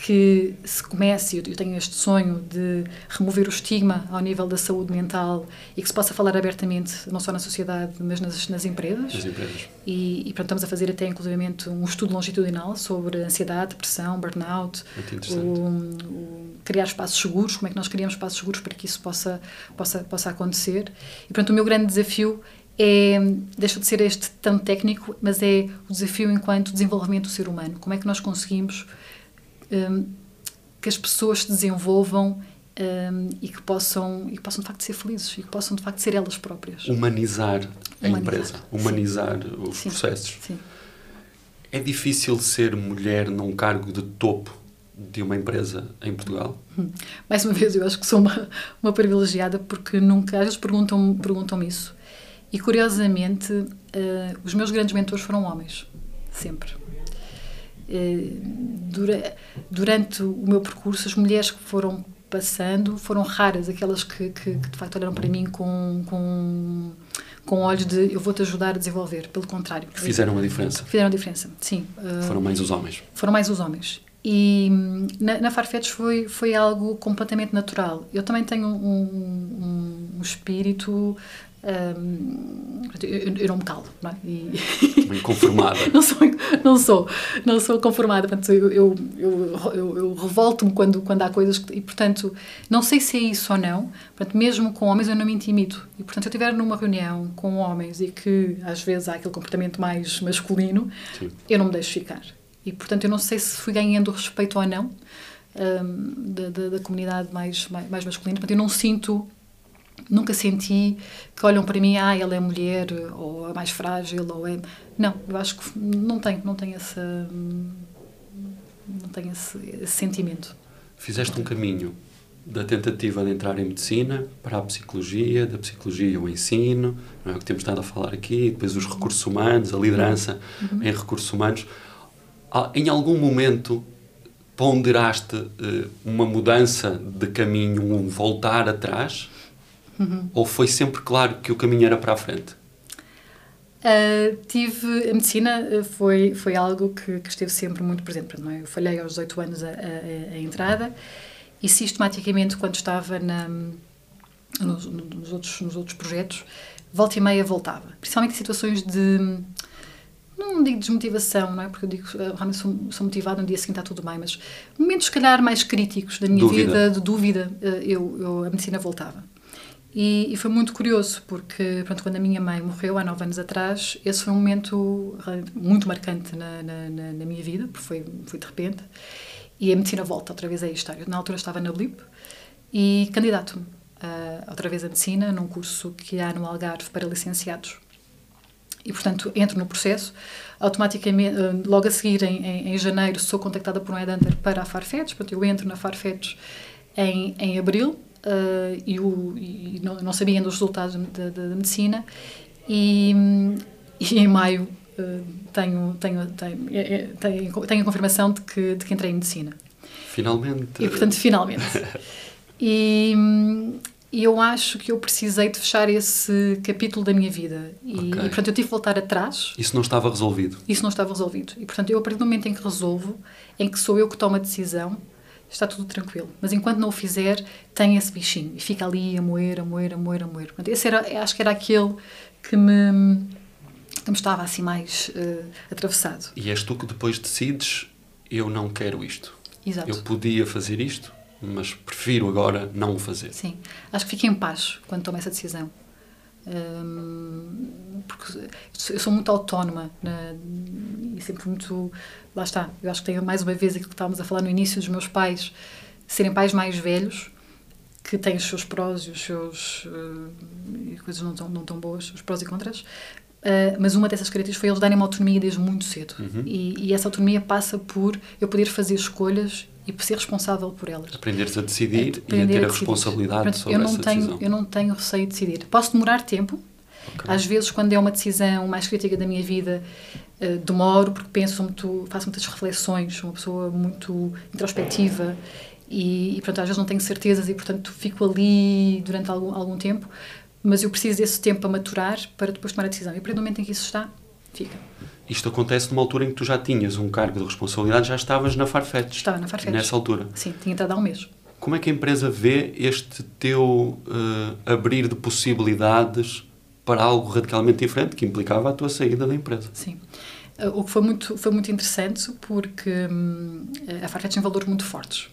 que se comece, eu tenho este sonho de remover o estigma ao nível da saúde mental e que se possa falar abertamente, não só na sociedade, mas nas, nas empresas.
Nas empresas.
E, e pronto, estamos a fazer até, inclusivamente, um estudo longitudinal sobre ansiedade, depressão, burnout,
o,
o, criar espaços seguros, como é que nós criamos espaços seguros para que isso possa, possa, possa acontecer. E, pronto, o meu grande desafio é, deixa de ser este tão técnico, mas é o desafio enquanto desenvolvimento do ser humano. Como é que nós conseguimos que as pessoas se desenvolvam um, e, que possam, e que possam de facto ser felizes e que possam de facto ser elas próprias.
Humanizar a humanizar. empresa, humanizar Sim. os Sim. processos.
Sim.
É difícil ser mulher num cargo de topo de uma empresa em Portugal?
Hum. Mais uma vez, eu acho que sou uma, uma privilegiada porque nunca, às vezes perguntam-me perguntam isso. E curiosamente, uh, os meus grandes mentores foram homens, sempre. Eh, dura, durante o meu percurso, as mulheres que foram passando foram raras, aquelas que, que, que de facto olharam para mim com, com, com olhos de eu vou-te ajudar a desenvolver, pelo contrário.
Fizeram uma diferença.
Fizeram a diferença, sim.
Foram mais os homens.
Foram mais os homens. E hum, na, na Farfetch foi, foi algo completamente natural. Eu também tenho um, um, um espírito eu, eu, não me calo, não é? E...
Conformada.
não, sou, não sou, não sou conformada. Portanto, eu, eu, eu, eu revolto-me quando, quando há coisas que, e, portanto, não sei se é isso ou não. Portanto, mesmo com homens eu não me intimido. E, portanto, se eu estiver numa reunião com homens e que às vezes há aquele comportamento mais masculino, Sim. eu não me deixo ficar. E, portanto, eu não sei se fui ganhando respeito ou não da, da, da, comunidade mais, mais, mais masculina. Portanto, eu não sinto Nunca senti que olham para mim, ah, ela é mulher, ou é mais frágil, ou é... Não, eu acho que não tenho, não tenho essa... não tenho esse, esse sentimento.
Fizeste um caminho da tentativa de entrar em medicina para a psicologia, da psicologia o ensino, não é o que temos estado a falar aqui, depois os recursos humanos, a liderança uhum. em recursos humanos. Ah, em algum momento ponderaste uh, uma mudança de caminho, um voltar atrás? Uhum. Ou foi sempre claro que o caminho era para a frente?
Uh, tive a medicina ah, foi foi algo que, que esteve sempre muito presente não é? eu falhei aos 18 anos a, a, a entrada e sistematicamente quando estava na, nos, nos, outros nos outros projetos volta e meia voltava principalmente em situações de não digo desmotivação, não é? Porque eu digo, realmente sou, sou motivada, no dia seguinte está tudo bem, mas momentos, se calhar, mais críticos da minha dúvida. vida, de dúvida, ah, eu, eu, a medicina voltava. E, e, foi muito curioso, porque pronto, quando a minha mãe morreu há nove anos atrás, esse foi um momento muito marcante na, na, na minha vida, porque foi, foi de repente. E a medicina volta outra vez a esta história. Na altura estava na Blip e candidato-me uh, outra vez a medicina, num curso que há no Algarve para licenciados. E, portanto, entro no processo. Automaticamente, uh, logo a seguir, em, em, em, janeiro, sou contactada por um headhunter para a Farfetch. Portanto, eu entro na Farfetch em, em abril uh, e, o, e não, não, sabia ainda os resultados da, da, da medicina. E, e, em maio uh, tenho, tenho, tenho, é, tenho, tenho a confirmação de que, de que entrei em medicina.
Finalmente.
E, portanto, finalmente. e, e eu acho que eu precisei de fechar esse capítulo da minha vida. E, okay. e, portanto, eu tive que voltar atrás.
Isso não estava resolvido?
Isso não estava resolvido. E, portanto, eu, a partir do momento em que resolvo, em que sou eu que tomo a decisão, está tudo tranquilo. Mas enquanto não o fizer, tem esse bichinho. E fica ali a moer, a moer, a moer, a moer. Portanto, esse era, acho que era aquele que me, que me estava assim mais uh, atravessado.
E és tu que depois decides, eu não quero isto.
Exato.
Eu podia fazer isto, mas prefiro agora não o fazer.
Sim. Acho que fiquei em paz quando tomei essa decisão. Um, porque eu sou muito autónoma e sempre muito. Lá está, eu acho que tenho mais uma vez aquilo que estávamos a falar no início dos meus pais, serem pais mais velhos, que têm os seus prós e os seus. Uh, coisas não tão, não tão boas, os prós e contras. Uh, mas uma dessas características foi eles darem uma autonomia desde muito cedo.
Uhum.
E, e, essa autonomia passa por eu poder fazer escolhas e ser responsável por elas.
Aprenderes a decidir é, e a ter a, a responsabilidade Portanto, sobre
eu não
essa
tenho,
decisão.
Eu não tenho receio de decidir. Posso demorar tempo. Okay. Às vezes, quando é uma decisão mais crítica da minha vida, uh, demoro porque penso muito, faço muitas reflexões, sou uma pessoa muito introspectiva e, e portanto, às vezes não tenho certezas e, portanto, fico ali durante algum, algum tempo. Mas eu preciso desse tempo para maturar para depois tomar a decisão. E a partir do momento em que isso está, fica.
Isto acontece numa altura em que tu já tinhas um cargo de responsabilidade, já estavas na Farfetch.
Estava na Farfetch.
Nessa altura.
Sim, tinha entrado há um mês.
Como é que a empresa vê este teu uh, abrir de possibilidades para algo radicalmente diferente que implicava a tua saída da empresa?
Sim. Uh, o que foi muito, foi muito interessante porque hum, a Farfetch tem valores muito fortes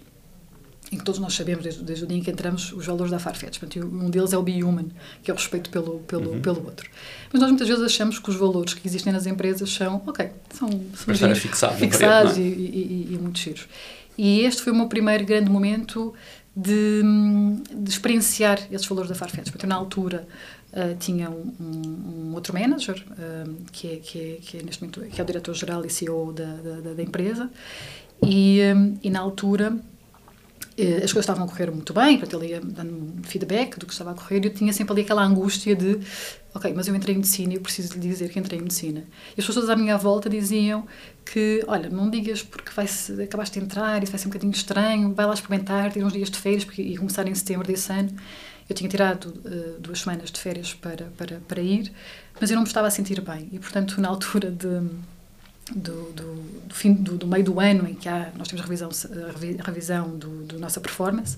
em que todos nós sabemos, desde, desde, o dia em que entramos, os valores da Farfetch. Portanto, um deles é o Be Human, que é o respeito pelo, pelo, uhum. pelo outro. Mas nós muitas vezes achamos que os valores que existem nas empresas são, ok, são,
são fixado
fixados é? e, e, e, muito giros. E este foi o meu primeiro grande momento de, de experienciar esses valores da Farfetch. Portanto, na altura, uh, tinha um, um, outro manager, uh, que, é, que, é, que, é, neste momento, que é o diretor-geral e CEO da, da, da empresa, e, um, e na altura eh, as coisas estavam a correr muito bem, portanto ele ia dando feedback do que estava a correr e eu tinha sempre ali aquela angústia de ok, mas eu entrei em medicina e eu preciso lhe dizer que entrei em medicina. E as pessoas à minha volta diziam que, olha, não digas porque vai acabaste de entrar, isso vai ser um bocadinho estranho, vai lá experimentar, ter uns dias de férias, porque começar em setembro desse ano. Eu tinha tirado uh, duas semanas de férias para, para, para ir, mas eu não me estava a sentir bem. E, portanto, na altura de do, do, do, fim, do, do, meio do ano em que há, nós temos a revisão, a revisão do, do nossa performance,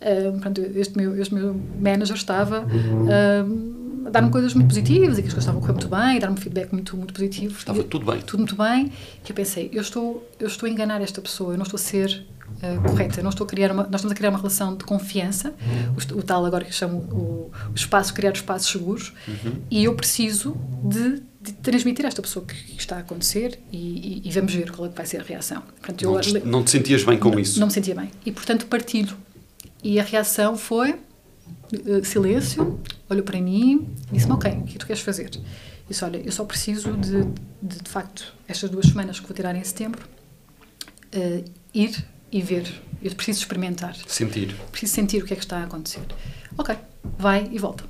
uh, portanto, este, meu, este meu manager estava uh, a dar-me coisas muito positivas e que as coisas estavam a correr muito bem, dar-me feedback muito, muito positivo.
Estava
e,
tudo bem.
Tudo muito bem. E eu pensei, eu estou, eu estou a enganar esta pessoa, eu não estou a ser uh, correta, eu não estou a criar uma, nós estamos a criar uma relação de confiança, o, o tal agora que chamo o, o espaço, criar espaços seguros,
uhum.
e eu preciso de de transmitir a esta pessoa que, que está a acontecer e, e, e, vamos ver qual é que vai ser a reação.
Portanto, não, te, não te sentias bem com
não,
isso?
Não me sentia bem. E, portanto, partilho. E a reação foi uh, silêncio, olhou para mim e disse-me, ok, o que tu queres fazer? Disse, olha, eu só preciso de, de, de facto, estas duas semanas que vou tirar em setembro, uh, ir e ver. Eu preciso experimentar.
Sentir.
Preciso sentir o que é que está a acontecer. Ok, vai e volta.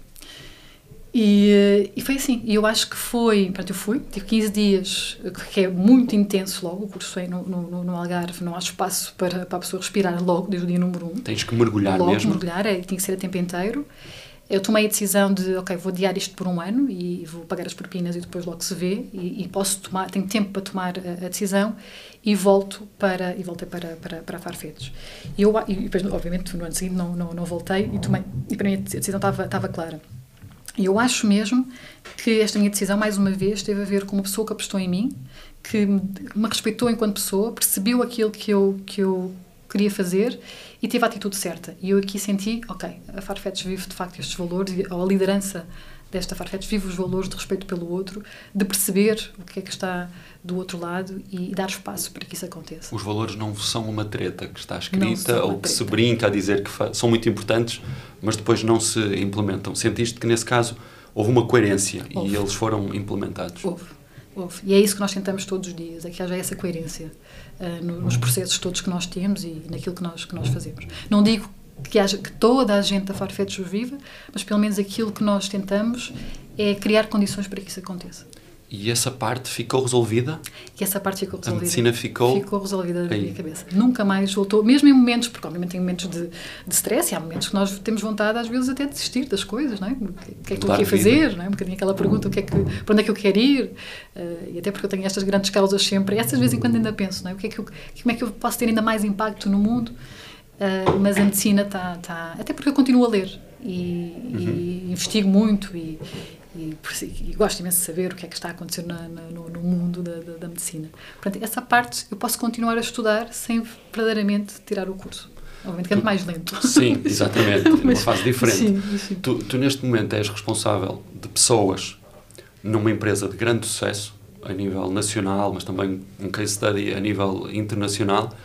E, eh, e foi assim. E eu acho que foi. Pronto, eu fui, tive 15 dias, que é muito intenso logo. O curso é no, no, no Algarve, não há espaço para, para a pessoa respirar logo, desde o dia número 1. Um.
Tens que mergulhar
logo,
mesmo.
mergulhar, é, tinha que ser a tempo inteiro. Eu tomei a decisão de, ok, vou adiar isto por um ano e vou pagar as propinas e depois logo se vê. E, e posso tomar, tenho tempo para tomar a, a, decisão e volto para e voltei para para, para Farfetch. E eu e depois, obviamente, no ano seguinte não não, não voltei e tomei e para mim a decisão estava estava clara. E eu acho mesmo que esta minha decisão, mais uma vez, teve a ver com uma pessoa que apostou em mim, que me respeitou enquanto pessoa, percebeu aquilo que eu, que eu queria fazer e teve a atitude certa. E eu aqui senti, ok, a Farfetch vive de facto estes valores, ou a liderança desta Farfetch vive os valores de respeito pelo outro, de perceber o que é que está do outro lado e, dar espaço para que isso aconteça.
Os valores não são uma treta que está escrita ou que se brinca a dizer que são muito importantes, mas depois não se implementam. Sentiste que nesse caso houve uma coerência houve. e eles foram implementados?
Houve. Houve. E é isso que nós tentamos todos os dias, é que haja essa coerência uh, nos processos todos que nós temos e naquilo que nós, que nós fazemos. Não digo que, haja, que toda a gente da Farfetch viva, mas pelo menos aquilo que nós tentamos é criar condições para que isso aconteça.
E essa parte ficou resolvida?
E essa parte ficou resolvida.
A medicina ficou?
Ficou resolvida na minha cabeça. Nunca mais voltou, mesmo em momentos, porque obviamente tem momentos de, de stress e há momentos que nós temos vontade às vezes até de desistir das coisas, não é? O que, é que estou aqui a fazer, não é? Um bocadinho aquela pergunta, o que é que, para onde é que eu quero ir? Uh, e até porque eu tenho estas grandes causas sempre, essas vezes em quando ainda penso, não é? O que é que eu, como é que eu posso ter ainda mais impacto no mundo? Uh, mas a medicina está, tá, até porque eu continuo a ler e, uhum. e investigo muito e, e, e, gosto imenso de saber o que é que está a acontecer na, na, no, no, mundo da, da, da, medicina. Portanto, essa parte eu posso continuar a estudar sem verdadeiramente tirar o curso. Obviamente que é mais lento.
Sim, exatamente. Mas, uma fase diferente. Sim, sim. Tu, tu, neste momento, és responsável de pessoas numa empresa de grande sucesso, a nível nacional, mas também um case study a nível internacional.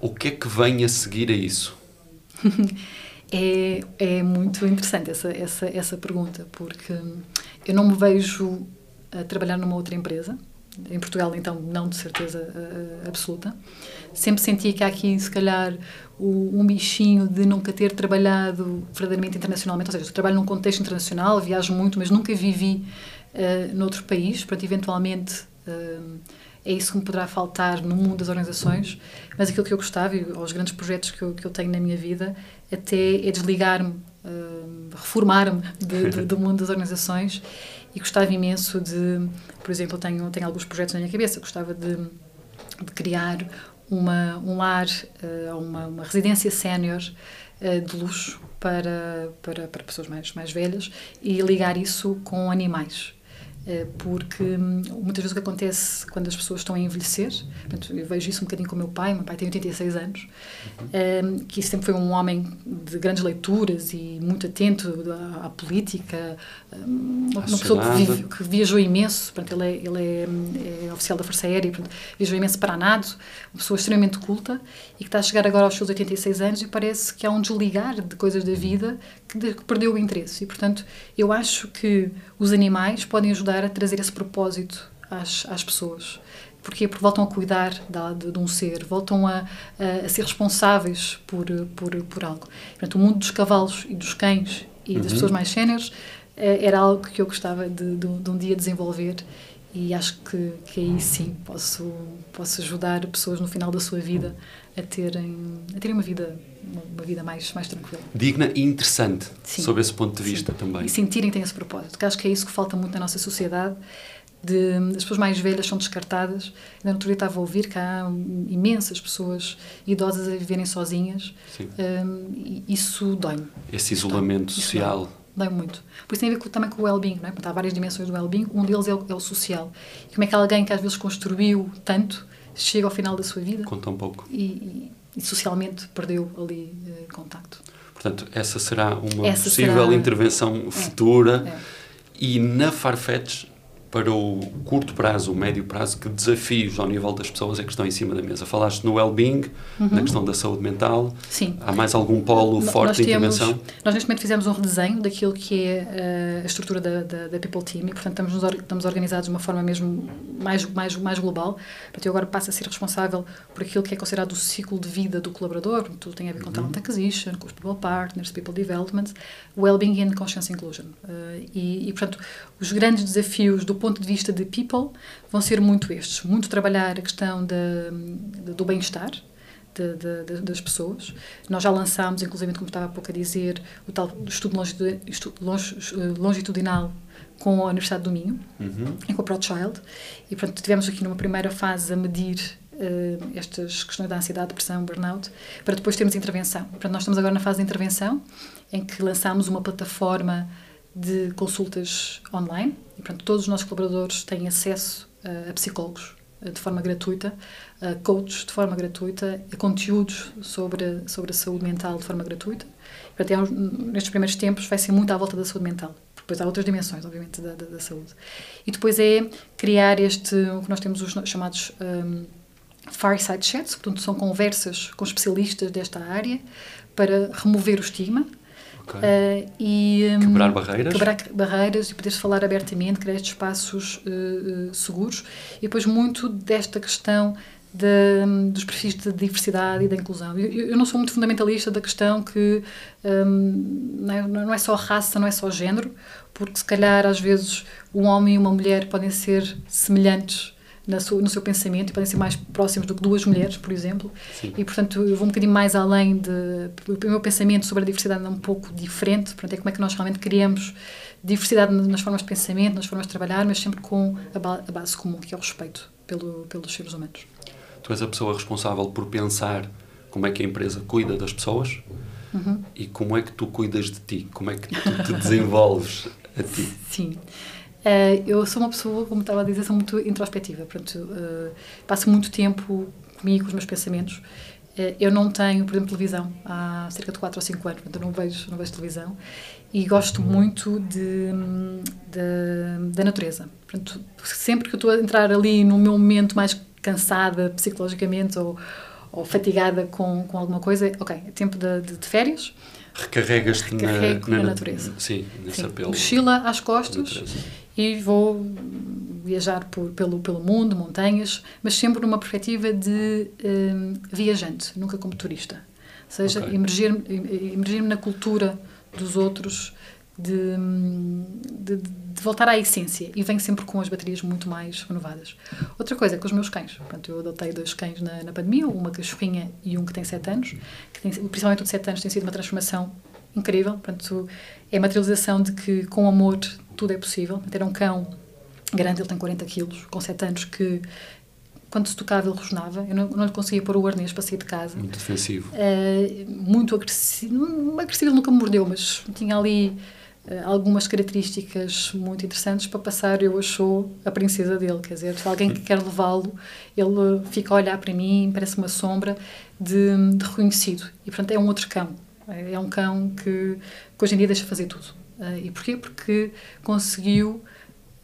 O que é que vem a seguir a isso?
É, é muito interessante essa, essa, essa pergunta, porque eu não me vejo a trabalhar numa outra empresa. Em Portugal, então, não de certeza uh, absoluta. Sempre senti que há aqui, se calhar, o, um bichinho de nunca ter trabalhado verdadeiramente internacionalmente. Ou seja, eu trabalho num contexto internacional, viajo muito, mas nunca vivi uh, noutro país. Portanto, eventualmente. Uh, é isso que me poderá faltar no mundo das organizações, mas aquilo que eu gostava, e aos grandes projetos que eu, que eu tenho na minha vida, até é desligar-me, uh, reformar-me do mundo das organizações e gostava imenso de, por exemplo, tenho, tenho alguns projetos na minha cabeça, gostava de, de criar uma, um lar, uh, uma, uma residência sénior uh, de luxo para, para, para pessoas mais, mais velhas e ligar isso com animais. Eh, porque hum, muitas vezes o que acontece quando as pessoas estão a envelhecer, portanto, eu vejo isso um bocadinho com o meu pai, meu pai tem 86 anos, uhum. que sempre foi um homem de grandes leituras e muito atento à, à política, hum, uma, uma pessoa que, vive, que, viajou imenso, portanto, ele, é, ele é, é, oficial da Força Aérea, portanto, viajou imenso para a NATO, uma pessoa extremamente culta e que está a chegar agora aos seus 86 anos e parece que há um desligar de coisas da vida que, que perdeu o interesse. E, portanto, eu acho que os animais podem ajudar a trazer esse propósito às, às pessoas. Porquê? Porque voltam a cuidar de, de um ser, voltam a, a, a, ser responsáveis por, por, por algo. Portanto, o mundo dos cavalos e dos cães e das uhum. pessoas mais séniores eh, era algo que eu gostava de, de, de um dia desenvolver e acho que, que aí sim posso, posso ajudar pessoas no final da sua vida a terem, a terem uma vida uma vida mais, mais tranquila.
Digna e interessante, sim. sob esse ponto de vista
sim.
também.
E sentirem que têm esse propósito, porque acho que é isso que falta muito na nossa sociedade, de, as pessoas mais velhas são descartadas. Ainda no outro dia estava a ouvir que há imensas pessoas idosas a viverem sozinhas. Sim. Um, isso dói-me.
Esse isolamento dói social.
Dói muito. Por isso tem a ver com, também com o well-being, não é? Porque há várias dimensões do well-being, um deles é o, é o, social. E como é que alguém que às vezes construiu tanto chega ao final da sua vida?
Com tão pouco.
E, e, e socialmente perdeu ali eh, contacto.
Portanto, essa será uma essa possível será... intervenção é. futura. É. E na Farfetch para o curto prazo, o médio prazo, que desafios ao nível das pessoas é que estão em cima da mesa? Falaste no well-being, uhum. na questão da saúde mental.
Sim.
Há mais algum polo N forte de intervenção?
Nós neste momento fizemos um redesenho daquilo que é uh, a estrutura da, da, da, People Team e, portanto, estamos, estamos organizados de uma forma mesmo mais, mais, mais global. Portanto, eu agora passo a ser responsável por aquilo que é considerado o ciclo de vida do colaborador. Tudo tem a ver com uhum. talent acquisition, com os people partners, people development, well-being and conscious inclusion. Uh, e, e, portanto, os grandes desafios do ponto de vista de people, vão ser muito estes. Muito trabalhar a questão de, do bem-estar, de, de, das pessoas. Nós já lançámos, inclusive, como estava há pouco a dizer, o tal estudo longitudinal com a Universidade do Minho uhum. e com a ProChild. E, portanto, tivemos aqui numa primeira fase a medir uh, estas questões da ansiedade, depressão, burnout, para depois termos intervenção. Portanto, nós estamos agora na fase de intervenção, em que lançámos uma plataforma de consultas online e, portanto, todos os nossos colaboradores têm acesso uh, a psicólogos uh, de forma gratuita, a coaches de forma gratuita, a conteúdos sobre, sobre a saúde mental de forma gratuita. Portanto, é, nestes primeiros tempos vai ser muito à volta da saúde mental. Depois há outras dimensões, obviamente, da, da, da, saúde. E depois é criar este, o que nós temos os chamados um, fireside chats, portanto, são conversas com especialistas desta área para remover o estigma.
Okay. Uh, e, um, quebrar barreiras.
Quebrar barreiras e poder falar abertamente, criar estes espaços uh, uh, seguros. E depois muito desta questão de, dos perfis de diversidade e da inclusão. Eu, eu, não sou muito fundamentalista da questão que um, não, é, não, é, só raça, não é só género, porque se calhar às vezes um homem e uma mulher podem ser semelhantes no seu pensamento e podem ser mais próximos do que duas mulheres, por exemplo. Sim. E, portanto, eu vou um bocadinho mais além de. O meu pensamento sobre a diversidade é um pouco diferente. Portanto, é como é que nós realmente criamos diversidade nas formas de pensamento, nas formas de trabalhar, mas sempre com a base comum, que é o respeito pelo, pelos seres humanos
tu és a pessoa responsável por pensar como é que a empresa cuida das pessoas uhum. e como é que tu cuidas de ti, como é que tu te desenvolves a ti.
Sim. Uh, eu sou uma pessoa, como estava a dizer, sou muito introspectiva. Portanto, uh, passo muito tempo comigo, com os meus pensamentos. Uh, eu não tenho, por exemplo, televisão há cerca de 4 ou 5 anos, portanto, eu não vejo, não vejo televisão. E gosto muito de, de, da natureza. Portanto, sempre que eu estou a entrar ali no meu momento mais cansada psicologicamente ou, ou fatigada com, com alguma coisa, ok, é tempo de, de, de férias.
Recarregas-te na,
na, na, natureza.
Sim, nesse sim. apelo.
Mochila às costas e vou viajar por, pelo, pelo mundo, montanhas, mas sempre numa perspectiva de um, viajante, nunca como turista. Ou seja, okay. emergir-me emergir na cultura dos outros, de, de, de, voltar à essência e venho sempre com as baterias muito mais renovadas. Outra coisa é com os meus cães. Portanto, eu adotei dois cães na, na pandemia, uma cachorrinha e um que tem 7 anos, que tem, principalmente o de 7 anos tem sido uma transformação incrível. Portanto, é a materialização de que com amor tudo é possível. Ter um cão grande, ele tem 40 quilos, com 7 anos, que quando se tocava ele rosnava, eu não, não lhe conseguia pôr o arnês para sair de casa.
Muito defensivo.
Uh, muito agressivo, agressivo ele nunca me mordeu, mas tinha ali eh, algumas características muito interessantes para passar eu achou a princesa dele, quer dizer, se alguém que quer levá-lo, ele fica a olhar para mim, parece uma sombra de, de reconhecido. E, portanto, é um outro cão. É um cão que, que hoje em dia deixa fazer tudo. Uh, e porquê? Porque conseguiu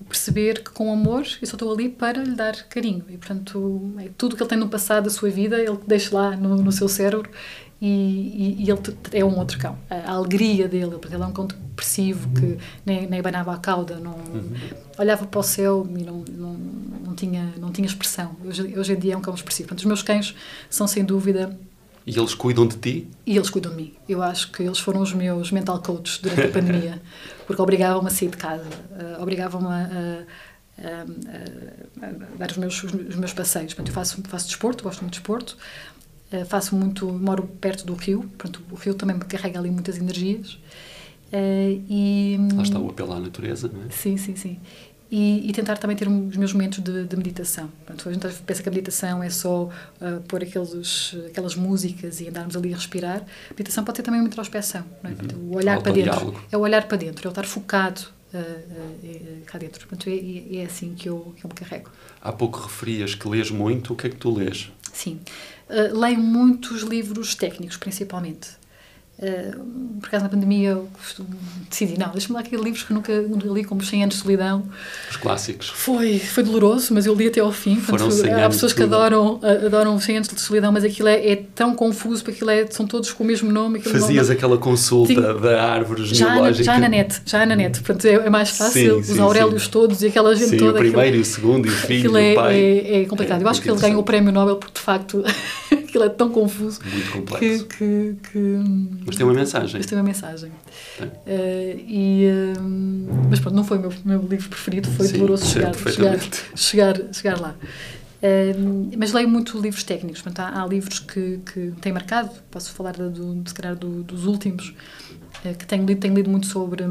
perceber que com amor eu só estou ali para lhe dar carinho e portanto é tudo que ele tem no passado da sua vida ele deixa lá no, no seu cérebro e, e, e, ele é um outro cão. A, alegria dele, porque ele é um cão depressivo que nem, nem banava a cauda, não, uhum. olhava para o céu e não, não, não, tinha, não tinha expressão. Hoje, hoje em dia é um cão expressivo. Portanto, os meus cães são sem dúvida.
E eles cuidam de ti?
E eles cuidam de mim. Eu acho que eles foram os meus mental coaches durante a pandemia, porque obrigavam-me a sair de casa, uh, obrigavam-me a, a, a, a, dar os meus, os meus passeios. Portanto, eu faço, faço desporto, gosto muito de desporto, Uh, faço muito, moro perto do rio, portanto, o rio também me carrega ali muitas energias.
Uh, e, Lá está o apelo à natureza, não é?
Sim, sim, sim. E, e tentar também ter os meus momentos de, de, meditação. Portanto, a gente pensa que a meditação é só uh, pôr aqueles, aquelas músicas e andarmos ali a respirar. A meditação pode ser também uma introspeção, não é? Uhum. o olhar para dentro. É o olhar para dentro, é o estar focado uh, uh, cá dentro. Portanto, é, é, é assim que eu, que eu me carrego.
Há pouco referias que lês muito. O que é que tu lês?
Sim. Uh, leio muitos livros técnicos, principalmente. Uh, por acaso na pandemia eu decidi, não, deixa-me lá aqueles livros que nunca, li, como 100 anos de solidão.
Os clássicos.
Foi, foi doloroso, mas eu li até ao fim.
Foram 100
há pessoas que adoram, adoram 100 anos de solidão, mas aquilo é, é tão confuso, porque aquilo é, são todos com o mesmo nome.
Fazias nome... aquela consulta Tinha... da árvore genealógica.
Já, já na net, já na net. Portanto, é, é mais fácil, sim, os Aurélios sim. todos e aquela gente
sim,
toda.
o primeiro aquilo, e o segundo e o filho é, o pai.
É, é complicado. eu acho que ele ganhou o prémio Nobel porque, de facto, aquilo é tão confuso.
Muito complexo.
Que, que, que...
Mas tem uma mensagem
tem uma mensagem. Uh, e, uh, mas pronto, não foi o meu, meu livro preferido, foi Sim, doloroso chegar, chegar, chegar, chegar lá. Uh, mas leio muito livros técnicos, portanto, há, há livros que, que têm marcado, posso falar do, se calhar do, dos últimos, que tenho lido, tenho lido muito sobre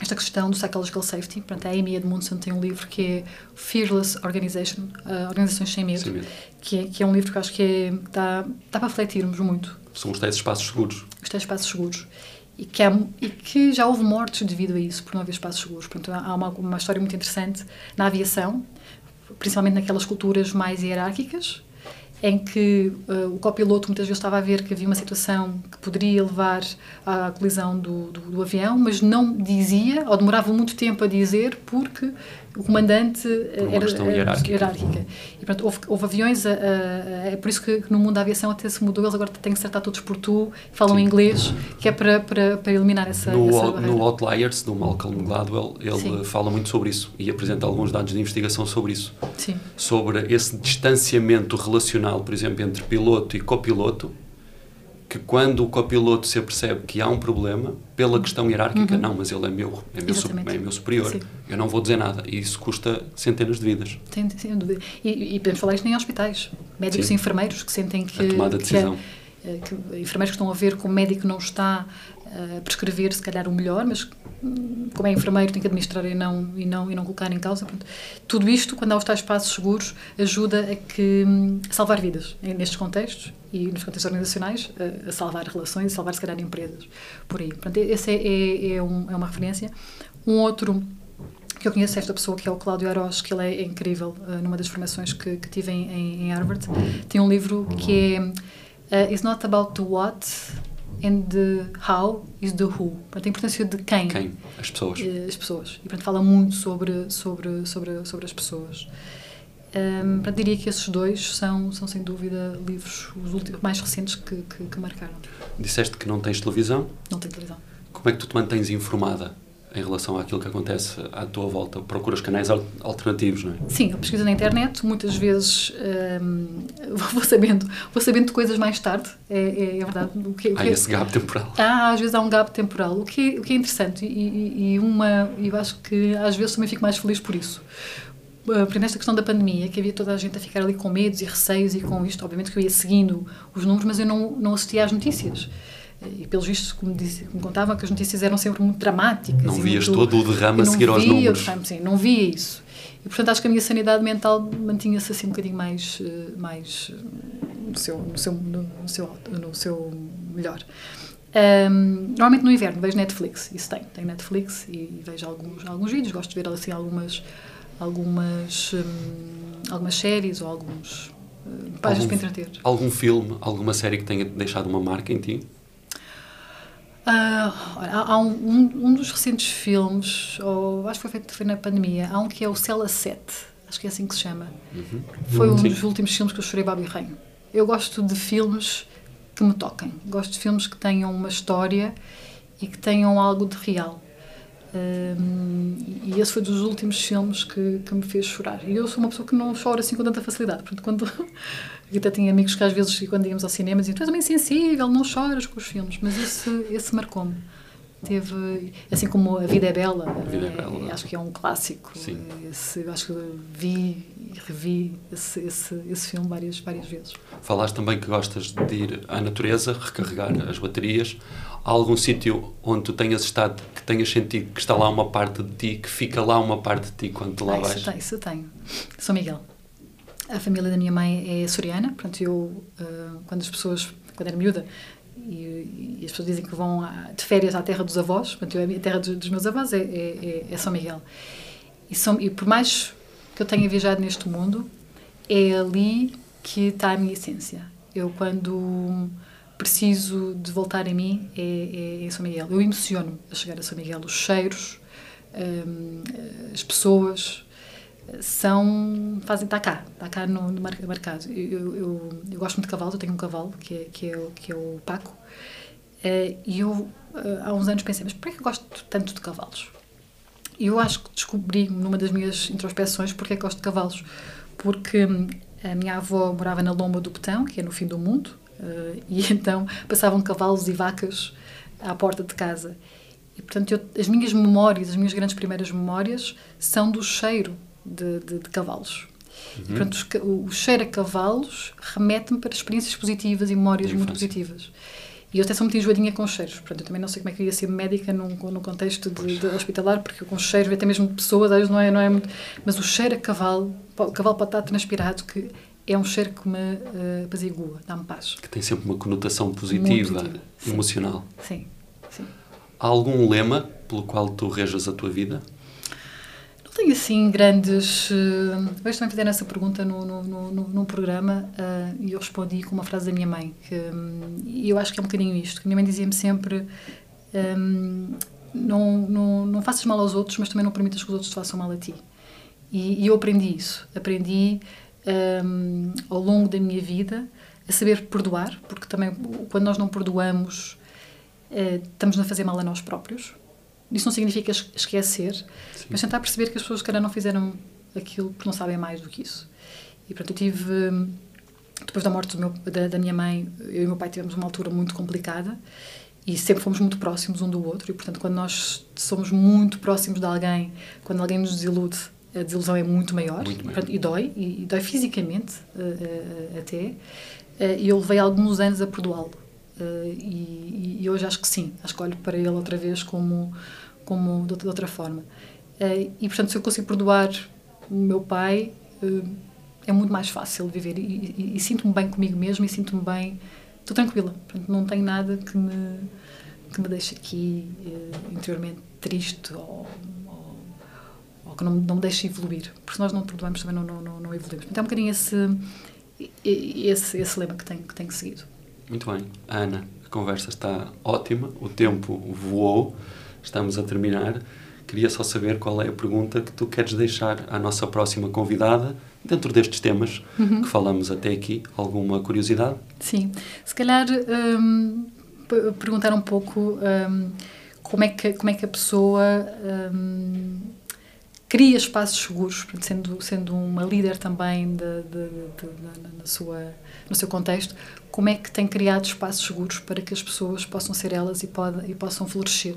esta questão do psychological safety. Portanto, a Amy Edmondson tem um livro que é Fearless Organization, uh, Organizações Sem Medo, Sem medo. Que, é, que é um livro que acho que é, dá, dá para refletirmos muito.
São os tais espaços seguros.
Os tais espaços seguros. E que, há, e que já houve mortes devido a isso, por não haver espaços seguros. Portanto, há uma, uma história muito interessante na aviação, principalmente naquelas culturas mais hierárquicas, em que uh, o copiloto muitas vezes estava a ver que havia uma situação que poderia levar à colisão do, do, do avião, mas não dizia, ou demorava muito tempo a dizer, porque o comandante era,
era hierárquica.
hierárquica. E, portanto, houve, houve aviões, a, a, é por isso que, que, no mundo da aviação até se mudou, eles agora têm que ser todos por tu, falam Sim. inglês, que é para, para, para eliminar essa,
no,
essa
No Outliers, do Malcolm Gladwell, ele Sim. fala muito sobre isso e apresenta alguns dados de investigação sobre isso.
Sim.
Sobre esse distanciamento relacional, por exemplo, entre piloto e copiloto, que quando o copiloto se apercebe que há um problema, pela questão hierárquica, uhum. não, mas ele é meu, é meu, é meu superior, Sim. eu não vou dizer nada. E isso custa centenas de vidas.
Sem, sem dúvida. E, e podemos falar isto em hospitais. Médicos Sim. e enfermeiros que sentem que.
A tomada de decisão.
Que, é, que enfermeiros que estão a ver que o médico não está a prescrever, se calhar, o melhor, mas como é enfermeiro tem que administrar e não, e não, e não colocar em causa. Tudo isto, quando há os tais espaços seguros, ajuda a, que, a salvar vidas nestes contextos e nos contextos organizacionais, a, a salvar relações e salvar, se calhar, empresas. Por aí. Portanto, essa é, é, é, um, é uma referência. Um outro que eu conheço esta pessoa, que é o Cláudio Aros, que ele é incrível, numa das formações que, que tive em, em, Harvard. Tem um livro que é uh, It's Not About the What, and the how is the who. Portanto, a importância de quem.
Quem? As pessoas.
Uh, as pessoas. E, portanto, fala muito sobre, sobre, sobre, sobre as pessoas. Um, portanto, diria que esses dois são, são sem dúvida, livros os últimos, mais recentes que, que, que marcaram.
Disseste que não tens televisão?
Não tenho televisão.
Como é que tu te mantens informada em relação àquilo que acontece à tua volta? Procuras canais alternativos, não é?
Sim, eu pesquiso na internet, muitas vezes hum, vou, sabendo, vou sabendo de coisas mais tarde, é, é, é verdade. O que,
o que há esse gap temporal.
Ah, às vezes há um gap temporal, o que, o que é interessante e, e uma, eu acho que às vezes também fico mais feliz por isso. Uh, porque nesta questão da pandemia, que havia toda a gente a ficar ali com medos e receios e com isto, obviamente que eu ia seguindo os números, mas eu não, não assistia às notícias e pelos vistos, como, disse, como contavam, que as notícias eram sempre muito dramáticas.
Não vias
muito,
todo o derrame a seguir aos números.
sim, não via isso. E, portanto, acho que a minha sanidade mental mantinha-se assim um bocadinho mais, eh, mais eh, no, seu, no, seu, no, seu, no seu melhor. Um, normalmente no inverno vejo Netflix, isso tem, tenho Netflix e, e, vejo alguns, alguns vídeos, gosto de ver assim algumas, algumas, um, algumas séries ou alguns uh, páginas para entreter.
Algum filme, alguma série que tenha deixado uma marca em ti?
Uh, há um, um, um, dos recentes filmes, ou acho que foi feito foi na pandemia, há um que é o Cela 7, acho que é assim que se chama. Uhum. Foi um Sim. dos últimos filmes que eu chorei Babi Reino. Eu gosto de filmes que me toquem, gosto de filmes que tenham uma história e que tenham algo de real. Um, e esse foi dos últimos filmes que, que me fez chorar. E eu sou uma pessoa que não chora assim com tanta facilidade. Portanto, quando eu até tinha amigos que às vezes, quando íamos ao cinema, diziam: Tu és bem sensível, não choras com os filmes. Mas esse, esse marcou-me. Teve, assim como A Vida é Bela,
a Vida é, é Bela.
É, acho que é um clássico.
Sim.
Esse, acho que vi e revi esse, esse, esse filme várias, várias vezes.
Falaste também que gostas de ir à natureza, recarregar as baterias. Há algum sítio onde tu tenhas estado, que tenhas sentido que está lá uma parte de ti, que fica lá uma parte de ti quando tu lá ah, vais?
Isso, tem, isso tenho. São Miguel. A família da minha mãe é soriana, portanto, eu, uh, quando as pessoas, quando era miúda, e, e, as pessoas dizem que vão de férias à terra dos avós, portanto, eu, a terra dos, dos meus avós é, é, é, é São Miguel. E, são, e por mais que eu tenha viajado neste mundo, é ali que está a minha essência. Eu, quando preciso de voltar em mim, é, é, é São Miguel. Eu emociono a chegar a São Miguel. Os cheiros, um, as pessoas, são fazem está cá no, no marcado eu, eu, eu, gosto muito de cavalos eu tenho um cavalo que é que é o, que é o Paco uh, e eu uh, há uns anos pensei mas por que eu gosto tanto de cavalos? E eu acho que descobri numa das minhas introspeções porque é que gosto de cavalos. Porque hum, a minha avó morava na Lomba do Betão que é no fim do mundo e então passavam cavalos e vacas à porta de casa. E portanto eu, as minhas memórias as minhas grandes primeiras memórias são do cheiro de, de, de cavalos. Uhum. Portanto, o, o cheiro a cavalos remete-me para experiências positivas e memórias muito positivas. E eu até sou muito enjoadinha com cheiros. Portanto, eu também não sei como é que eu ia ser médica num, num contexto de, de hospitalar, porque com cheiros, até mesmo de pessoas, às vezes não é, não é muito. Mas o cheiro a cavalo, o cavalo pode estar transpirado, que é um cheiro que me uh, apazigua, dá-me paz.
Que tem sempre uma conotação positiva, emocional.
Sim, sim.
Há algum lema pelo qual tu rejas a tua vida?
Não tenho assim grandes. Hoje também fizeram essa pergunta no, no, no, num programa uh, e eu respondi com uma frase da minha mãe. que um, eu acho que é um bocadinho isto. Que minha mãe dizia-me sempre: um, não, não, não faças mal aos outros, mas também não permitas que os outros te façam mal a ti. E, e eu aprendi isso. Aprendi um, ao longo da minha vida a saber perdoar, porque também quando nós não perdoamos, uh, estamos a fazer mal a nós próprios. Isso não significa esquecer, Sim. mas tentar perceber que as pessoas, cara, não fizeram aquilo porque não sabem mais do que isso. E, portanto, eu tive, depois da morte meu, da, da, minha mãe, eu e meu pai tivemos uma altura muito complicada e sempre fomos muito próximos um do outro. E, portanto, quando nós somos muito próximos de alguém, quando alguém nos desilude, a desilusão é muito maior, muito maior. E, dói, e, e dói fisicamente uh, uh, até. Uh, e eu levei alguns anos a perdoá-lo. E, e, hoje acho que sim, acho que olho para ele outra vez como como de, outra forma. Uh, e portanto, se eu consigo perdoar o meu pai, uh, é muito mais fácil viver. E, e, e sinto-me bem comigo mesmo e sinto-me bem, estou tranquila. Portanto, não tenho nada que me, que me deixe aqui interiormente triste ou, ou, que não, não me deixe evoluir. Porque se nós não perdoamos, também não, não, não evoluímos. Então é um bocadinho esse, esse, esse lema que tenho, que tenho seguido.
Muito bem. Ana, a conversa está ótima, o tempo voou estamos a terminar. Queria só saber qual é a pergunta que tu queres deixar à nossa próxima convidada, dentro destes temas uhum. que falamos até aqui. Alguma curiosidade?
Sim. Se calhar um, perguntar um pouco um, como, é que, como é que a pessoa um, cria espaços seguros, sendo, sendo uma líder também de, de, de, na sua, no seu contexto, como é que tem criado espaços seguros para que as pessoas possam ser elas e, pode, e possam florescer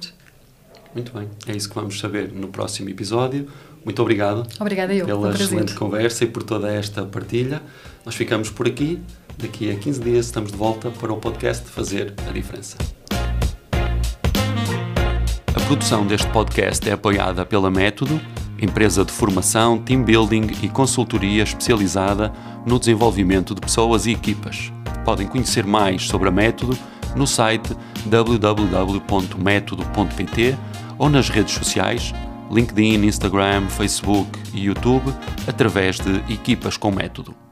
muito bem, é isso que vamos saber no próximo episódio. Muito obrigado.
Obrigada eu.
Pela excelente conversa e por toda esta partilha. Nós ficamos por aqui. Daqui a 15 dias estamos de volta para o podcast Fazer a Diferença. A produção deste podcast é apoiada pela Método, empresa de formação, team building e consultoria especializada no desenvolvimento de pessoas e equipas. Podem conhecer mais sobre a Método no site www.metodo.pt ou nas redes sociais, LinkedIn, Instagram, Facebook e YouTube, através de Equipas com Método.